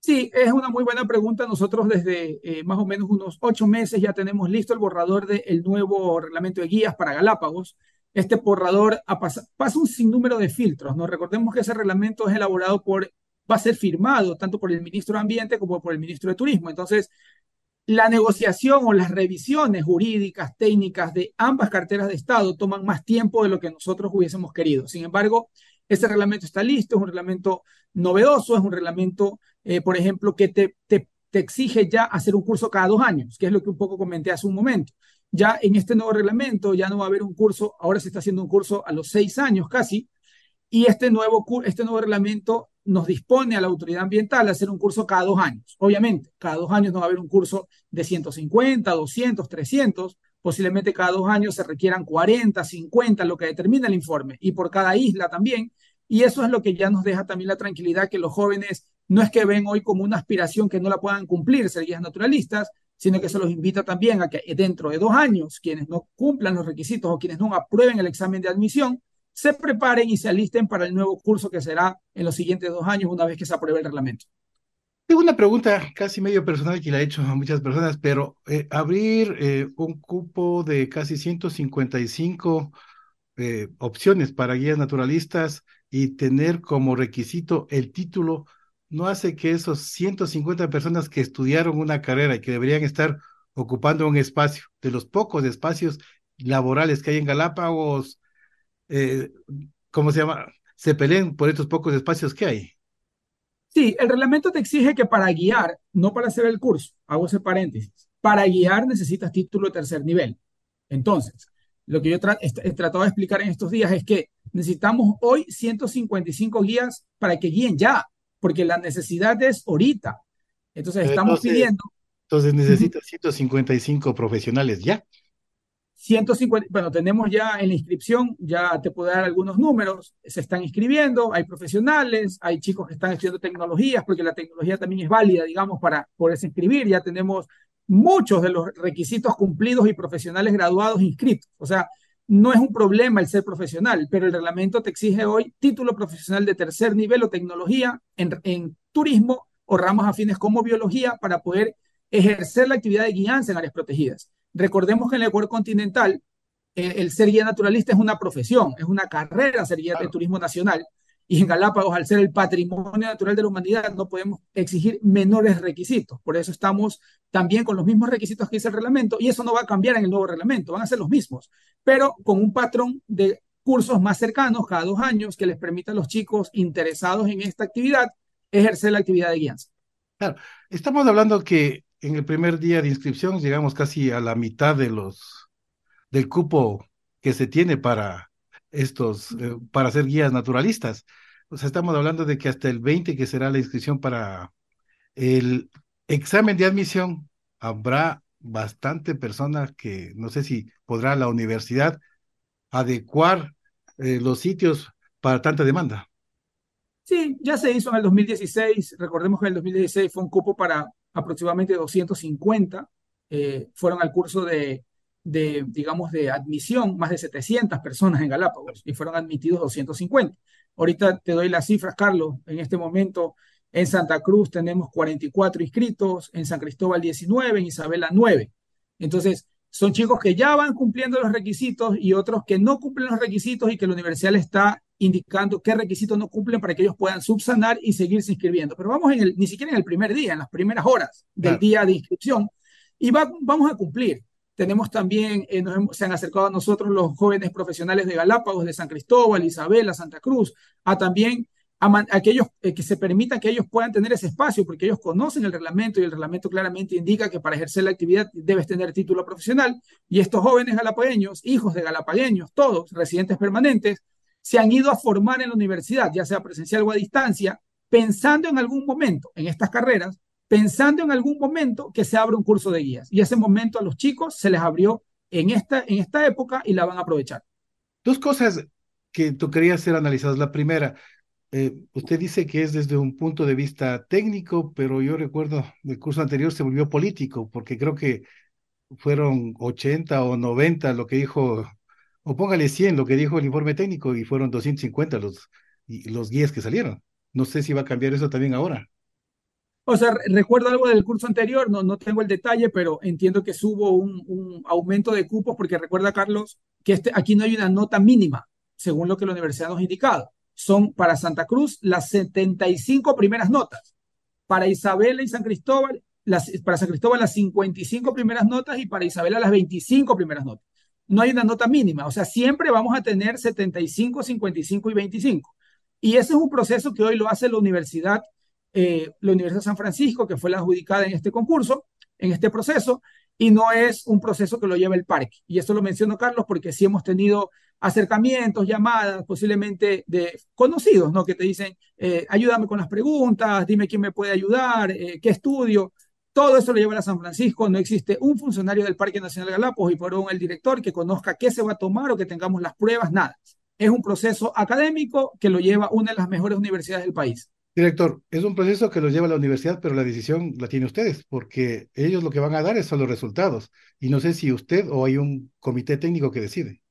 Sí, es una muy buena pregunta. Nosotros desde eh, más o menos unos ocho meses ya tenemos listo el borrador del nuevo reglamento de guías para Galápagos. Este borrador pasa, pasa un sinnúmero de filtros. ¿no? Recordemos que ese reglamento es elaborado por, va a ser firmado tanto por el ministro de Ambiente como por el ministro de Turismo. Entonces, la negociación o las revisiones jurídicas, técnicas de ambas carteras de Estado toman más tiempo de lo que nosotros hubiésemos querido. Sin embargo, ese reglamento está listo, es un reglamento novedoso, es un reglamento, eh, por ejemplo, que te, te, exige ya hacer un curso cada dos años, que es lo que un poco comenté hace un momento. Ya en este nuevo reglamento ya no va a haber un curso, ahora se está haciendo un curso a los seis años casi, y este nuevo, este nuevo reglamento nos dispone a la autoridad ambiental a hacer un curso cada dos años. Obviamente, cada dos años no va a haber un curso de 150, 200, 300, posiblemente cada dos años se requieran 40, 50, lo que determina el informe, y por cada isla también. Y eso es lo que ya nos deja también la tranquilidad que los jóvenes no es que ven hoy como una aspiración que no la puedan cumplir, ser guías naturalistas, sino que se los invita también a que dentro de dos años, quienes no cumplan los requisitos o quienes no aprueben el examen de admisión, se preparen y se alisten para el nuevo curso que será en los siguientes dos años una vez que se apruebe el reglamento. Tengo una pregunta casi medio personal que la he hecho a muchas personas, pero eh, abrir eh, un cupo de casi 155 eh, opciones para guías naturalistas y tener como requisito el título no hace que esos 150 personas que estudiaron una carrera y que deberían estar ocupando un espacio, de los pocos espacios laborales que hay en Galápagos, eh, ¿cómo se llama? Se peleen por estos pocos espacios que hay. Sí, el reglamento te exige que para guiar, no para hacer el curso, hago ese paréntesis, para guiar necesitas título de tercer nivel. Entonces, lo que yo he tratado de explicar en estos días es que necesitamos hoy 155 guías para que guíen ya, porque la necesidad es ahorita. Entonces, estamos pidiendo. Entonces, necesitas 155 profesionales ya. 150, bueno, tenemos ya en la inscripción, ya te puedo dar algunos números, se están inscribiendo, hay profesionales, hay chicos que están estudiando tecnologías, porque la tecnología también es válida, digamos, para poderse inscribir, ya tenemos muchos de los requisitos cumplidos y profesionales graduados inscritos. O sea, no es un problema el ser profesional, pero el reglamento te exige hoy título profesional de tercer nivel o tecnología en, turismo o ramas afines como biología para poder ejercer la actividad de guianza en áreas protegidas. Recordemos que en el Ecuador continental eh, el ser guía naturalista es una profesión, es una carrera ser guía de turismo nacional y en Galápagos, al ser el patrimonio natural de la humanidad, no podemos exigir menores requisitos. Por eso estamos también con los mismos requisitos que dice el reglamento, y eso no va a cambiar en el nuevo reglamento, van a ser los mismos, pero con un patrón de cursos más cercanos cada dos años que les permita a los chicos interesados en esta actividad ejercer la actividad de guianza. Claro, estamos hablando que en el primer día de inscripción llegamos casi a la mitad de los del cupo que se tiene para estos, eh, para ser guías naturalistas. O sea, estamos hablando de que hasta el 20, que será la inscripción para el examen de admisión, habrá bastante personas que no sé si podrá la universidad adecuar eh, los sitios para tanta demanda. Sí, ya se hizo en el 2016. Recordemos que en el 2016 fue un cupo para aproximadamente 250. Eh, fueron al curso de de, digamos, de admisión, más de 700 personas en Galápagos y fueron admitidos 250. Ahorita te doy las cifras, Carlos. En este momento en Santa Cruz tenemos 44 inscritos, en San Cristóbal 19, en Isabela 9. Entonces, son chicos que ya van cumpliendo los requisitos y otros que no cumplen los requisitos y que la universidad le está indicando qué requisitos no cumplen para que ellos puedan subsanar y seguirse inscribiendo. Pero vamos en el, ni siquiera en el primer día, en las primeras horas del día de inscripción y vamos a cumplir. Tenemos también, eh, se han acercado a nosotros los jóvenes profesionales de Galápagos, de San Cristóbal, Isabela, Santa Cruz, a también a, aquellos eh, que se permitan que ellos puedan tener ese espacio, porque ellos conocen el reglamento y el reglamento claramente indica que para ejercer la actividad debes tener título profesional. Y estos jóvenes galapagueños, hijos de galapagueños, todos residentes permanentes, se han ido a formar en la universidad, ya sea presencial o a distancia, pensando en algún momento en estas carreras pensando en algún momento que se abra un curso de guías. Y ese momento a los chicos se les abrió en esta, en esta época y la van a aprovechar. Dos cosas que tú querías ser analizadas. La primera, eh, usted dice que es desde un punto de vista técnico, pero yo recuerdo el curso anterior se volvió político, porque creo que fueron 80 o 90 lo que dijo, o póngale 100 lo que dijo el informe técnico y fueron 250 los, los guías que salieron. No sé si va a cambiar eso también ahora. O sea, recuerdo algo del curso anterior, no, no tengo el detalle, pero entiendo que hubo un, aumento de cupos porque recuerda, Carlos, que este, aquí no hay una nota mínima, según lo que la universidad nos ha indicado. Son para Santa Cruz las 75 primeras notas. Para Isabela y San Cristóbal, las, para San Cristóbal las 55 primeras notas y para Isabela las 25 primeras notas. No hay una nota mínima, o sea, siempre vamos a tener 75, 55 y 25. Y ese es un proceso que hoy lo hace la universidad eh, la Universidad de San Francisco, que fue la adjudicada en este concurso, en este proceso, y no es un proceso que lo lleva el parque. Y esto lo menciono, Carlos, porque sí hemos tenido acercamientos, llamadas, posiblemente de conocidos, ¿no? Que te dicen, eh, ayúdame con las preguntas, dime quién me puede ayudar, eh, qué estudio. Todo eso lo lleva a San Francisco. No existe un funcionario del Parque Nacional Galápagos y por un el director que conozca qué se va a tomar o que tengamos las pruebas, nada. Es un proceso académico que lo lleva una de las mejores universidades del país. Director, es un proceso que lo lleva la universidad, pero la decisión la tiene ustedes, porque ellos lo que van a dar son los resultados. Y no sé si usted o hay un comité técnico que decide.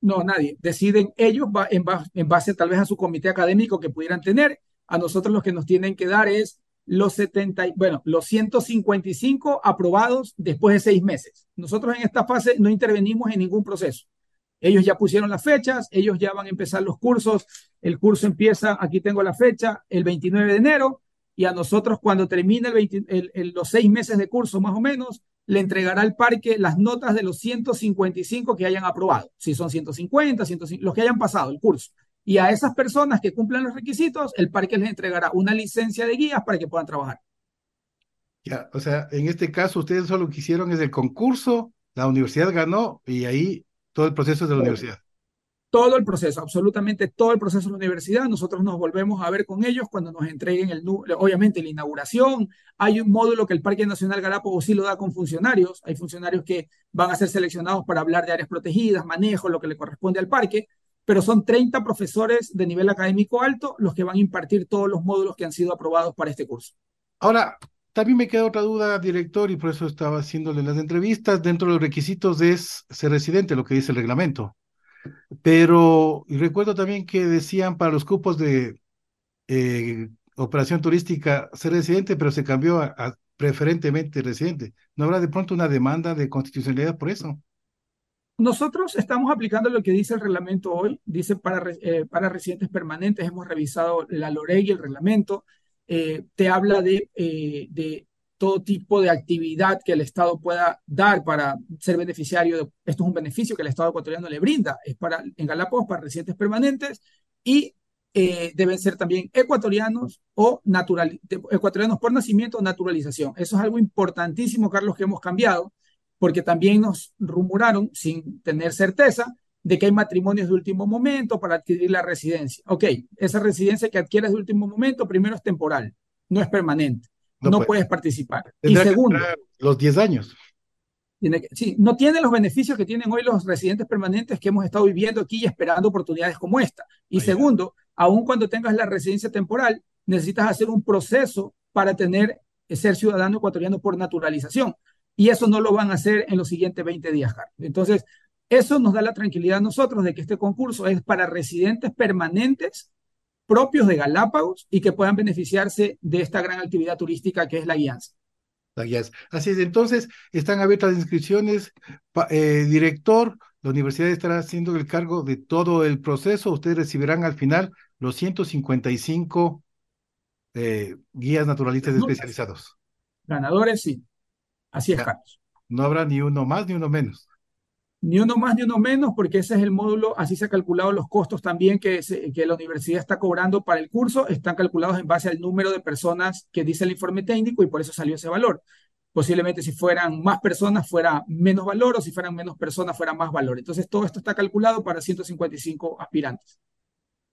No, nadie. Deciden ellos en, base, tal vez a su comité académico que pudieran tener. A nosotros lo que nos tienen que dar es los 70, bueno, los 155 aprobados después de seis meses. Nosotros en esta fase no intervenimos en ningún proceso. Ellos ya pusieron las fechas, ellos ya van a empezar los cursos. El curso empieza, aquí tengo la fecha, el 29 de enero, y a nosotros cuando termine los seis meses de curso más o menos, le entregará al parque las notas de los 155 que hayan aprobado, si son 150, 150 los que hayan pasado el curso. Y a esas personas que cumplan los requisitos, el parque les entregará una licencia de guías para que puedan trabajar. Ya, o sea, en este caso ustedes solo hicieron es el concurso, la universidad ganó y ahí todo el proceso es de la universidad. Todo el proceso, absolutamente todo el proceso de la universidad. Nosotros nos volvemos a ver con ellos cuando nos entreguen el, obviamente la inauguración. Hay un módulo que el Parque Nacional Galápagos sí lo da con funcionarios. Hay funcionarios que van a ser seleccionados para hablar de áreas protegidas, manejo, lo que le corresponde al parque pero son 30 profesores de nivel académico alto los que van a impartir todos los módulos que han sido aprobados para este curso. Ahora, también me queda otra duda, director, y por eso estaba haciéndole las entrevistas. Dentro de los requisitos es ser residente, lo que dice el reglamento. Pero y recuerdo también que decían para los cupos de eh, operación turística ser residente, pero se cambió a preferentemente residente. ¿No habrá de pronto una demanda de constitucionalidad por eso? Nosotros estamos aplicando lo que dice el reglamento hoy, dice para, eh, para residentes permanentes, hemos revisado la LOREG y el reglamento, eh, te habla de, eh, de todo tipo de actividad que el Estado pueda dar para ser beneficiario. De, esto es un beneficio que el Estado ecuatoriano le brinda, es para, en Galápagos para residentes permanentes y deben ser también ecuatorianos o natural, ecuatorianos por nacimiento o naturalización. Eso es algo importantísimo, Carlos, que hemos cambiado porque también nos rumoraron, sin tener certeza, de que hay matrimonios de último momento para adquirir la residencia. Ok, esa residencia que adquieres de último momento, primero es temporal, no es permanente, no, puedes participar. Y segundo, los 10 años. Tiene que, sí, no tiene los beneficios que tienen hoy los residentes permanentes que hemos estado viviendo aquí y esperando oportunidades como esta. Y segundo, aun cuando tengas la residencia temporal, necesitas hacer un proceso para tener ser ciudadano ecuatoriano por naturalización y eso no lo van a hacer en los siguientes 20 días, Carlos. Entonces, eso nos da la tranquilidad a nosotros de que este concurso es para residentes permanentes propios de Galápagos y que puedan beneficiarse de esta gran actividad turística que es la guianza. La guianza. Así es, entonces están abiertas las inscripciones. Eh, director, la universidad estará haciendo el cargo de todo el proceso. Ustedes recibirán al final los 155 eh, guías naturalistas especializados. Ganadores, sí. Así es, Carlos. No habrá ni uno más ni uno menos. Ni uno más ni uno menos, porque ese es el módulo, así se han calculado los costos también que, que la universidad está cobrando para el curso, están calculados en base al número de personas que dice el informe técnico y por eso salió ese valor. Posiblemente si fueran más personas fuera menos valor o si fueran menos personas fuera más valor. Entonces todo esto está calculado para 155 aspirantes.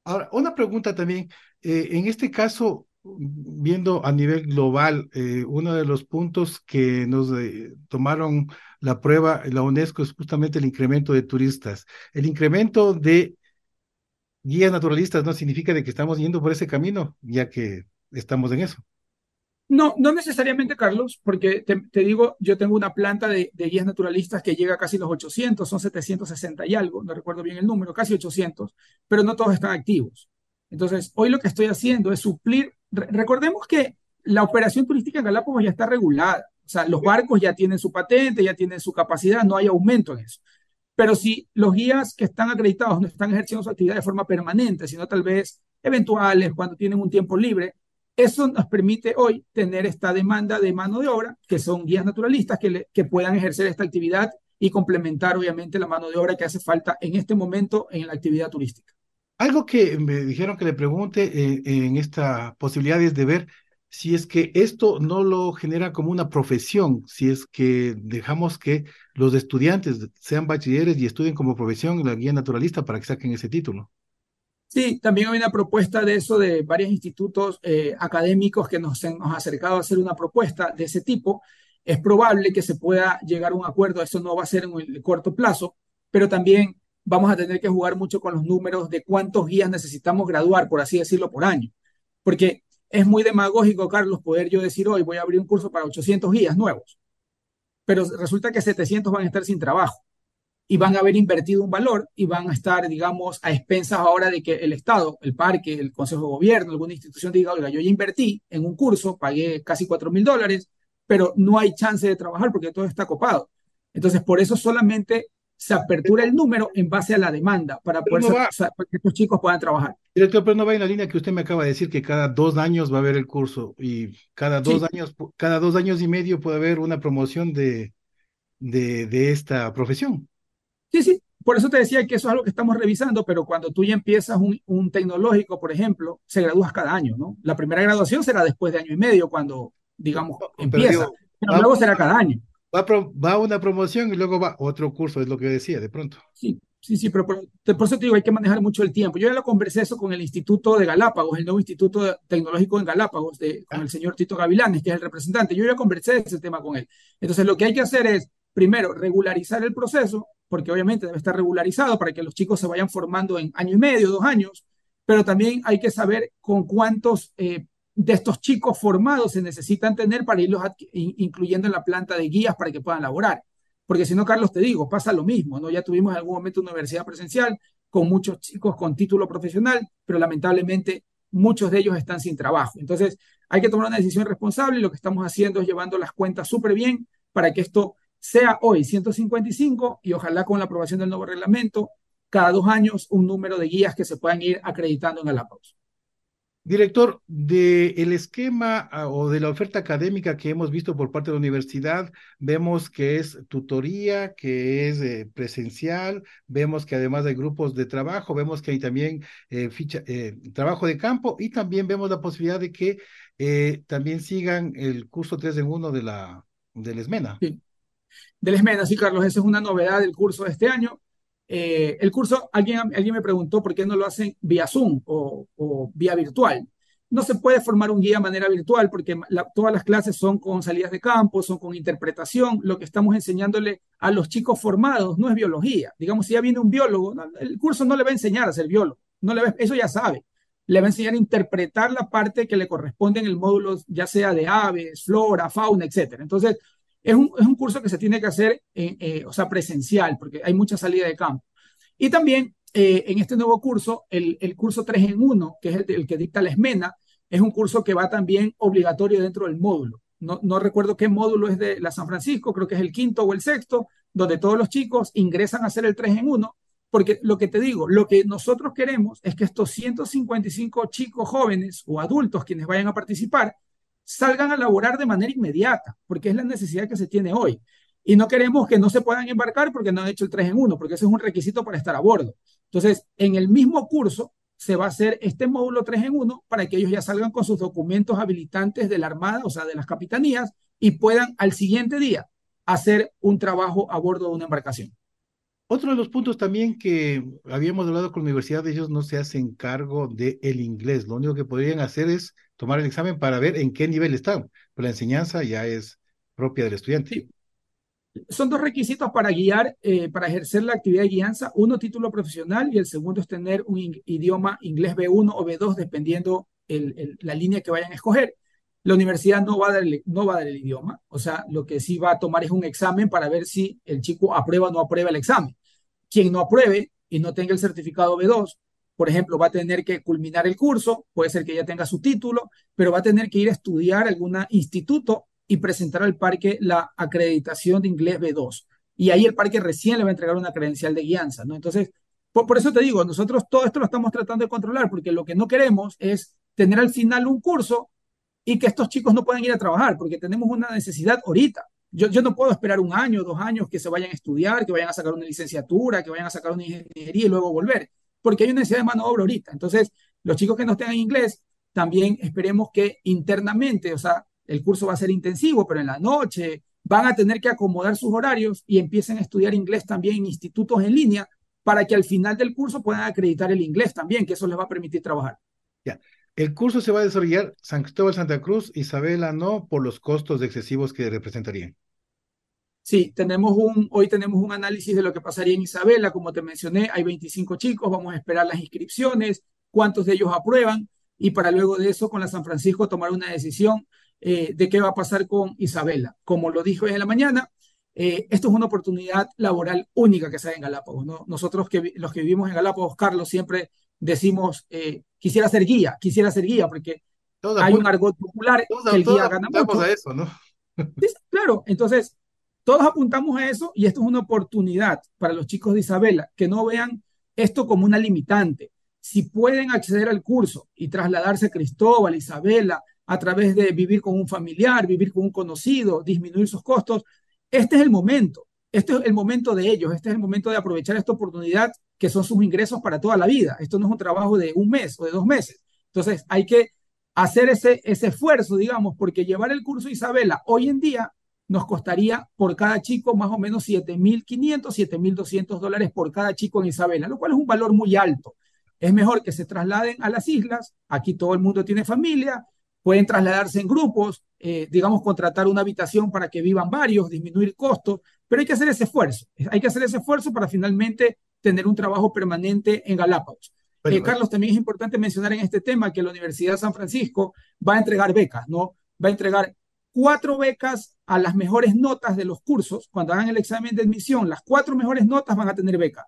Ahora, una pregunta también. Eh, en este caso, viendo a nivel global, eh, uno de los puntos que nos eh, tomaron la prueba la UNESCO es justamente el incremento de turistas. El incremento de guías naturalistas no significa de que estamos yendo por ese camino, ya que estamos en eso. No, no necesariamente, Carlos, porque te, digo, yo tengo una planta de, de, guías naturalistas que llega a casi los 800, son 760 y algo, no recuerdo bien el número, casi 800, pero no todos están activos. Entonces, hoy lo que estoy haciendo es suplir recordemos que la operación turística en Galápagos ya está regulada. O sea, los barcos ya tienen su patente, ya tienen su capacidad, no hay aumento en eso. Pero si los guías que están acreditados no están ejerciendo su actividad de forma permanente, sino tal vez eventuales, cuando tienen un tiempo libre, eso nos permite hoy tener esta demanda de mano de obra, que son guías naturalistas que, que puedan ejercer esta actividad y complementar obviamente la mano de obra que hace falta en este momento en la actividad turística. Algo que me dijeron que le pregunte eh, en esta posibilidad es de ver si es que esto no lo genera como una profesión, si es que dejamos que los estudiantes sean bachilleres y estudien como profesión la guía naturalista para que saquen ese título. Sí, también hay una propuesta de eso de varios institutos eh, académicos que nos han acercado a hacer una propuesta de ese tipo. Es probable que se pueda llegar a un acuerdo, eso no va a ser en el corto plazo, pero también vamos a tener que jugar mucho con los números de cuántos guías necesitamos graduar, por así decirlo, por año. Porque es muy demagógico, Carlos, poder yo decir hoy voy a abrir un curso para 800 guías nuevos, pero resulta que 700 van a estar sin trabajo y van a haber invertido un valor y van a estar, digamos, a expensas ahora de que el Estado, el parque, el Consejo de Gobierno, alguna institución diga, oiga, yo ya invertí en un curso, pagué casi 4 mil dólares, pero no hay chance de trabajar porque todo está copado. Entonces, por eso solamente se apertura el número en base a la demanda para, poder que estos chicos puedan trabajar. Director, pero no va en la línea que usted me acaba de decir que cada dos años va a haber el curso y cada dos años, cada dos años y medio puede haber una promoción de, de, de esta profesión. Sí, sí, por eso te decía que eso es algo que estamos revisando, pero cuando tú ya empiezas un, un tecnológico, por ejemplo, se gradúas cada año, ¿no? La primera graduación será después de año y medio, cuando, digamos, empieza, pero, luego será cada año. Va, va una promoción y luego va otro curso, es lo que decía, de pronto. Sí, Sí, sí, pero por, eso te digo, hay que manejar mucho el tiempo. Yo ya lo conversé eso con el Instituto de Galápagos, el nuevo Instituto Tecnológico en Galápagos, de, con el señor Tito Gavilanes, que es el representante. Yo ya conversé ese tema con él. Entonces, lo que hay que hacer es, primero, regularizar el proceso, porque obviamente debe estar regularizado para que los chicos se vayan formando en año y medio, dos años, pero también hay que saber con cuántos eh, de estos chicos formados se necesitan tener para irlos incluyendo en la planta de guías para que puedan laborar. Porque si no, Carlos, te digo, pasa lo mismo, ¿no? Ya tuvimos en algún momento una universidad presencial con muchos chicos con título profesional, pero lamentablemente muchos de ellos están sin trabajo. Entonces, hay que tomar una decisión responsable y lo que estamos haciendo es llevando las cuentas súper bien para que esto sea hoy 155 y ojalá con la aprobación del nuevo reglamento, cada dos años un número de guías que se puedan ir acreditando en Galápagos. Director, del esquema ah, o de la oferta académica que hemos visto por parte de la universidad, vemos que es tutoría, que es eh, presencial, vemos que además hay grupos de trabajo, vemos que hay también eh, ficha, eh, trabajo de campo y también vemos la posibilidad de que también sigan el curso 3 en 1 de la, del ESMENA. Sí. Del ESMENA, sí, Carlos, esa es una novedad del curso de este año. Eh, el curso, alguien, alguien me preguntó por qué no lo hacen vía Zoom o, vía virtual. No se puede formar un guía de manera virtual porque todas las clases son con salidas de campo, son con interpretación. Lo que estamos enseñándole a los chicos formados no es biología. Digamos, si ya viene un biólogo, el curso no le va a enseñar a ser biólogo. No le eso ya sabe. Le va a enseñar a interpretar la parte que le corresponde en el módulo, ya sea de aves, flora, fauna, etc. Entonces, es un, es un curso que se tiene que hacer, eh, o sea, presencial, porque hay mucha salida de campo. Y también eh, en este nuevo curso, el, el, curso 3 en 1, que es el, que dicta la ESMENA, es un curso que va también obligatorio dentro del módulo. No, no, recuerdo qué módulo es de la San Francisco, creo que es el quinto o el sexto, donde todos los chicos ingresan a hacer el 3 en 1, porque lo que te digo, lo que nosotros queremos es que estos 155 chicos jóvenes o adultos quienes vayan a participar salgan a laborar de manera inmediata, porque es la necesidad que se tiene hoy. Y no queremos que no se puedan embarcar porque no han hecho el 3 en 1, porque ese es un requisito para estar a bordo. Entonces, en el mismo curso se va a hacer este módulo 3 en 1 para que ellos ya salgan con sus documentos habilitantes de la Armada, o sea, de las capitanías, y puedan al siguiente día hacer un trabajo a bordo de una embarcación. Otro de los puntos también que habíamos hablado con la universidad, ellos no se hacen cargo del el inglés. Lo único que podrían hacer es tomar el examen para ver en qué nivel están. Pero la enseñanza ya es propia del estudiante. Son dos requisitos para guiar, eh, para ejercer la actividad de guianza. Uno, título profesional y el segundo es tener un idioma inglés B1 o B2, dependiendo la línea que vayan a escoger. La universidad no va, a dar no va a dar el idioma, o sea, lo que sí va a tomar es un examen para ver si el chico aprueba o no aprueba el examen. Quien no apruebe y no tenga el certificado B2, por ejemplo, va a tener que culminar el curso, puede ser que ya tenga su título, pero va a tener que ir a estudiar algún instituto y presentar al parque la acreditación de inglés B2. Y ahí el parque recién le va a entregar una credencial de guianza, ¿no? Entonces, por, eso te digo, nosotros todo esto lo estamos tratando de controlar, porque lo que no queremos es tener al final un curso y que estos chicos no puedan ir a trabajar, porque tenemos una necesidad ahorita. Yo, yo no puedo esperar un año, dos años que se vayan a estudiar, que vayan a sacar una licenciatura, que vayan a sacar una ingeniería y luego volver, porque hay una necesidad de mano de obra ahorita. Entonces, los chicos que no tengan inglés, también esperemos que internamente, o sea, el curso va a ser intensivo, pero en la noche van a tener que acomodar sus horarios y empiecen a estudiar inglés también en institutos en línea para que al final del curso puedan acreditar el inglés también, que eso les va a permitir trabajar. Ya. El curso se va a desarrollar San Cristóbal, Santa Cruz, Isabela no, por los costos excesivos que representarían. Sí, tenemos un, hoy tenemos un análisis de lo que pasaría en Isabela, como te mencioné, hay 25 chicos, vamos a esperar las inscripciones, cuántos de ellos aprueban y para luego de eso con la San Francisco tomar una decisión eh, de qué va a pasar con Isabela. Como lo dijo en la mañana, eh, esto es una oportunidad laboral única que se da en Galápagos. ¿no? Nosotros que, los que vivimos en Galápagos, Carlos, siempre decimos, eh, quisiera ser guía, quisiera ser guía, porque hay un argot popular el guía gana mucho. a eso, ¿no? claro, entonces todos apuntamos a eso y esto es una oportunidad para los chicos de Isabela, que no vean esto como una limitante. Si pueden acceder al curso y trasladarse a Cristóbal, Isabela, a través de vivir con un familiar, vivir con un conocido, disminuir sus costos. Este es el momento. este es el momento de ellos, este es el momento de aprovechar esta oportunidad que son sus ingresos para toda la vida. Esto no es un trabajo de un mes o de dos meses. Entonces hay que hacer ese, ese esfuerzo, digamos, porque llevar el curso Isabela hoy en día nos costaría por cada chico más o menos 7.500, 7.200 dólares por cada chico en Isabela, lo cual es un valor muy alto. Es mejor que se trasladen a las islas, aquí todo el mundo tiene familia, pueden trasladarse en grupos, eh, digamos, contratar una habitación para que vivan varios, disminuir costos, pero hay que hacer ese esfuerzo, hay que hacer ese esfuerzo para finalmente tener un trabajo permanente en Galápagos. Eh, Carlos, también es importante mencionar en este tema que la Universidad de San Francisco va a entregar becas, ¿no? Va a entregar cuatro becas a las mejores notas de los cursos. Cuando hagan el examen de admisión, las cuatro mejores notas van a tener beca.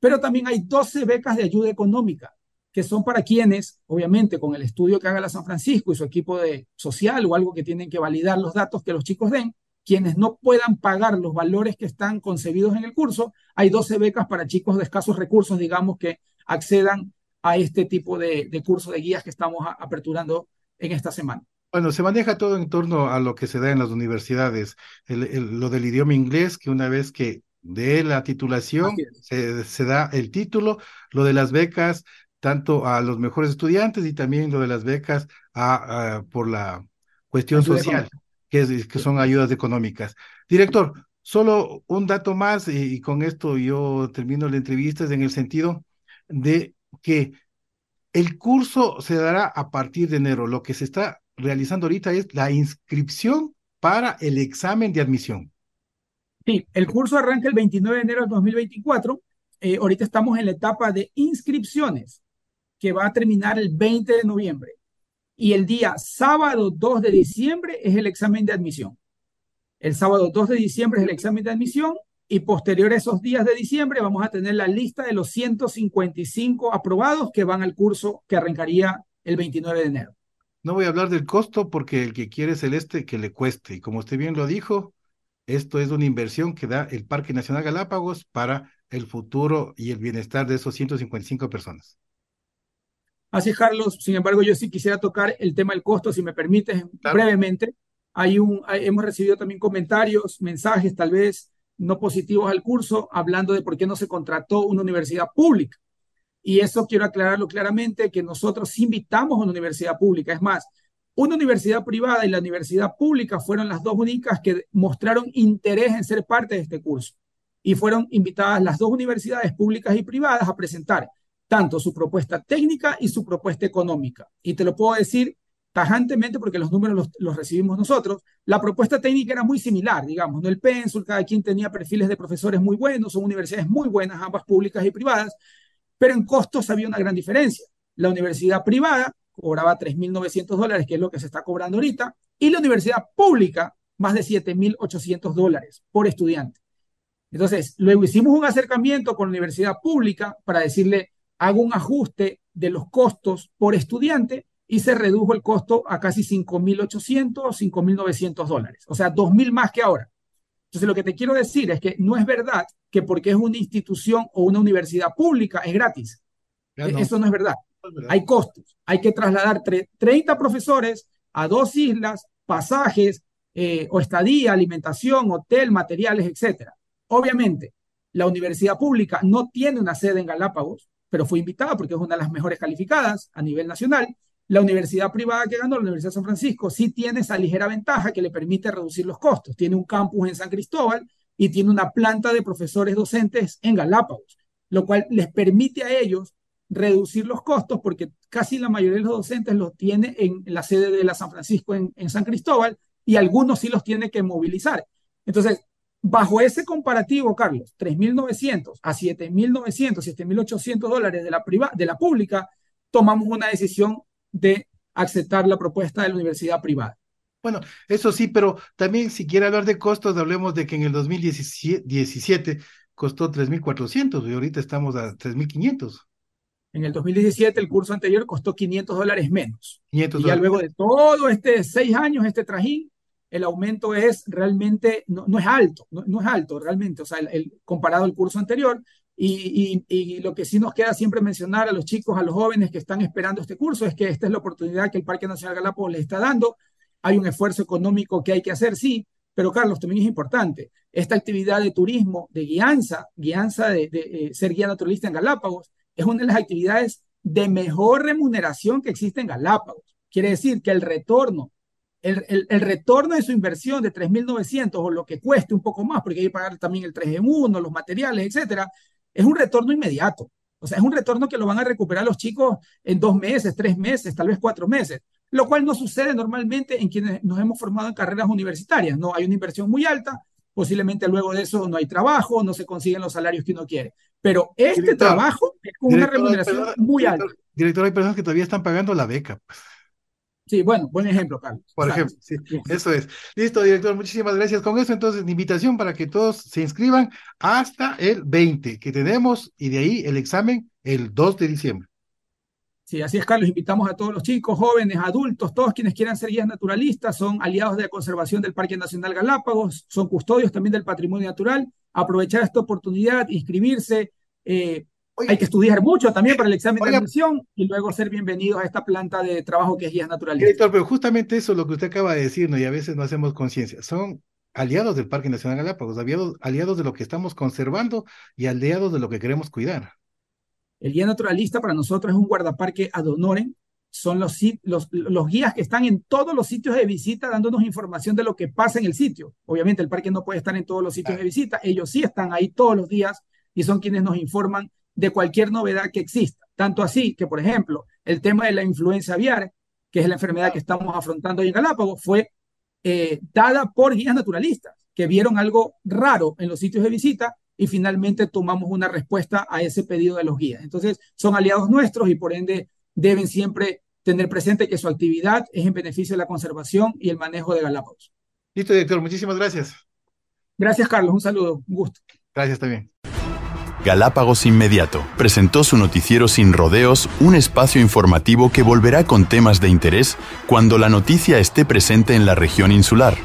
Pero también hay 12 becas de ayuda económica, que son para quienes, obviamente, con el estudio que haga la San Francisco y su equipo de social o algo que tienen que validar los datos que los chicos den, quienes no puedan pagar los valores que están concebidos en el curso, hay 12 becas para chicos de escasos recursos, digamos, que accedan a este tipo de, de curso de guías que estamos aperturando en esta semana. Bueno, se maneja todo en torno a lo que se da en las universidades. lo del idioma inglés, que una vez que dé la titulación, se, da el título, lo de las becas, tanto a los mejores estudiantes y también lo de las becas a, por la cuestión social, que, es, que son ayudas económicas. Director, solo un dato más y, y con esto yo termino la entrevista en el sentido de que el curso se dará a partir de enero. Lo que se está realizando ahorita es la inscripción para el examen de admisión. Sí, el curso arranca el 29 de enero de 2024. Eh, ahorita estamos en la etapa de inscripciones, que va a terminar el 20 de noviembre. Y el día sábado 2 de diciembre es el examen de admisión. El sábado 2 de diciembre es el examen de admisión y posterior a esos días de diciembre vamos a tener la lista de los 155 aprobados que van al curso que arrancaría el 29 de enero. No voy a hablar del costo porque el que quiere celeste que le cueste. Y como usted bien lo dijo, esto es una inversión que da el Parque Nacional Galápagos para el futuro y el bienestar de esos 155 personas. Así es, Carlos. Sin embargo, yo sí quisiera tocar el tema del costo, si me permites, brevemente. Hay un, hemos recibido también comentarios, mensajes tal vez no positivos al curso, hablando de por qué no se contrató una universidad pública. Y eso quiero aclararlo claramente, que nosotros invitamos a una universidad pública. Es más, una universidad privada y la universidad pública fueron las dos únicas que mostraron interés en ser parte de este curso. Y fueron invitadas las dos universidades públicas y privadas a presentar tanto su propuesta técnica y su propuesta económica. Y te lo puedo decir tajantemente porque los números los, recibimos nosotros. La propuesta técnica era muy similar, digamos, ¿no? El Pensul, cada quien tenía perfiles de profesores muy buenos, son universidades muy buenas, ambas públicas y privadas, pero en costos había una gran diferencia. La universidad privada cobraba 3.900 dólares, que es lo que se está cobrando ahorita, y la universidad pública más de 7.800 dólares por estudiante. Entonces, luego hicimos un acercamiento con la universidad pública para decirle, hago un ajuste de los costos por estudiante y se redujo el costo a casi 5.800 o 5.900 dólares, o sea, 2.000 más que ahora. Entonces, lo que te quiero decir es que no es verdad que porque es una institución o una universidad pública es gratis. E, eso no es verdad. Hay costos. Hay que trasladar 30 profesores a dos islas, pasajes eh, o estadía, alimentación, hotel, materiales, etc. Obviamente, la universidad pública no tiene una sede en Galápagos, pero fue invitada porque es una de las mejores calificadas a nivel nacional la universidad privada que ganó, la Universidad de San Francisco, sí tiene esa ligera ventaja que le permite reducir los costos. Tiene un campus en San Cristóbal y tiene una planta de profesores docentes en Galápagos, lo cual les permite a ellos reducir los costos porque casi la mayoría de los docentes los tiene en la sede de la San Francisco en, en San Cristóbal y algunos sí los tiene que movilizar. Entonces, bajo ese comparativo, Carlos, 3.900 a 7.900, 7.800 dólares de la, de la pública, tomamos una decisión de aceptar la propuesta de la universidad privada. Bueno, eso sí, pero también si quiere hablar de costos, hablemos de que en el 2017 costó 3.400 y ahorita estamos a 3.500. En el 2017 el curso anterior costó 500 dólares menos. 500 y ya luego de todo este seis años, este trajín, el aumento es realmente, no, no es alto, no, es alto realmente, o sea, el, comparado al curso anterior, y, lo que sí nos queda siempre mencionar a los chicos, a los jóvenes que están esperando este curso, es que esta es la oportunidad que el Parque Nacional Galápagos les está dando. Hay un esfuerzo económico que hay que hacer, sí, pero Carlos, también es importante. esta actividad de turismo, de guianza, guianza de, eh, ser guía naturalista en Galápagos, es una de las actividades de mejor remuneración que existe en Galápagos. Quiere decir que el retorno, el, el, retorno de su inversión de 3.900 o lo que cueste un poco más, porque hay que pagar también el 3 en 1, los materiales, etcétera, es un retorno inmediato. O sea, es un retorno que lo van a recuperar los chicos en dos meses, tres meses, tal vez cuatro meses, lo cual no sucede normalmente en quienes nos hemos formado en carreras universitarias. No hay una inversión muy alta, posiblemente luego de eso no hay trabajo, no se consiguen los salarios que uno quiere. Pero este trabajo es con una remuneración muy alta. Director, hay personas que todavía están pagando la beca. Sí, bueno, buen ejemplo, Carlos. Por ejemplo, sí, eso es. Listo, director, muchísimas gracias. Con eso, entonces, la invitación para que todos se inscriban hasta el 20 que tenemos y de ahí el examen el 2 de diciembre. Sí, así es, Carlos. Invitamos a todos los chicos, jóvenes, adultos, todos quienes quieran ser guías naturalistas, son aliados de la conservación del Parque Nacional Galápagos, son custodios también del patrimonio natural. Aprovechar esta oportunidad, inscribirse. Eh, hay que estudiar mucho también para el examen de admisión y luego ser bienvenidos a esta planta de trabajo que es guías naturalistas. Director, pero justamente eso es lo que usted acaba de decir, ¿no? y a veces no hacemos conciencia. Son aliados del Parque Nacional Galápagos, aliados, aliados de lo que estamos conservando y aliados de lo que queremos cuidar. El guía naturalista para nosotros es un guardaparque ad honorem. Son los, los, los, guías que están en todos los sitios de visita dándonos información de lo que pasa en el sitio. Obviamente el parque no puede estar en todos los sitios de visita, ellos sí están ahí todos los días y son quienes nos informan de cualquier novedad que exista. Tanto así que, por ejemplo, el tema de la influenza aviar, que es la enfermedad que estamos afrontando hoy en Galápagos, fue eh, dada por guías naturalistas que vieron algo raro en los sitios de visita y finalmente tomamos una respuesta a ese pedido de los guías. Entonces, son aliados nuestros y por ende deben siempre tener presente que su actividad es en beneficio de la conservación y el manejo de Galápagos. Listo, director. Muchísimas gracias. Gracias, Carlos. Un saludo. Un gusto. Gracias también. Galápagos Inmediato presentó su noticiero sin rodeos, un espacio informativo que volverá con temas de interés cuando la noticia esté presente en la región insular.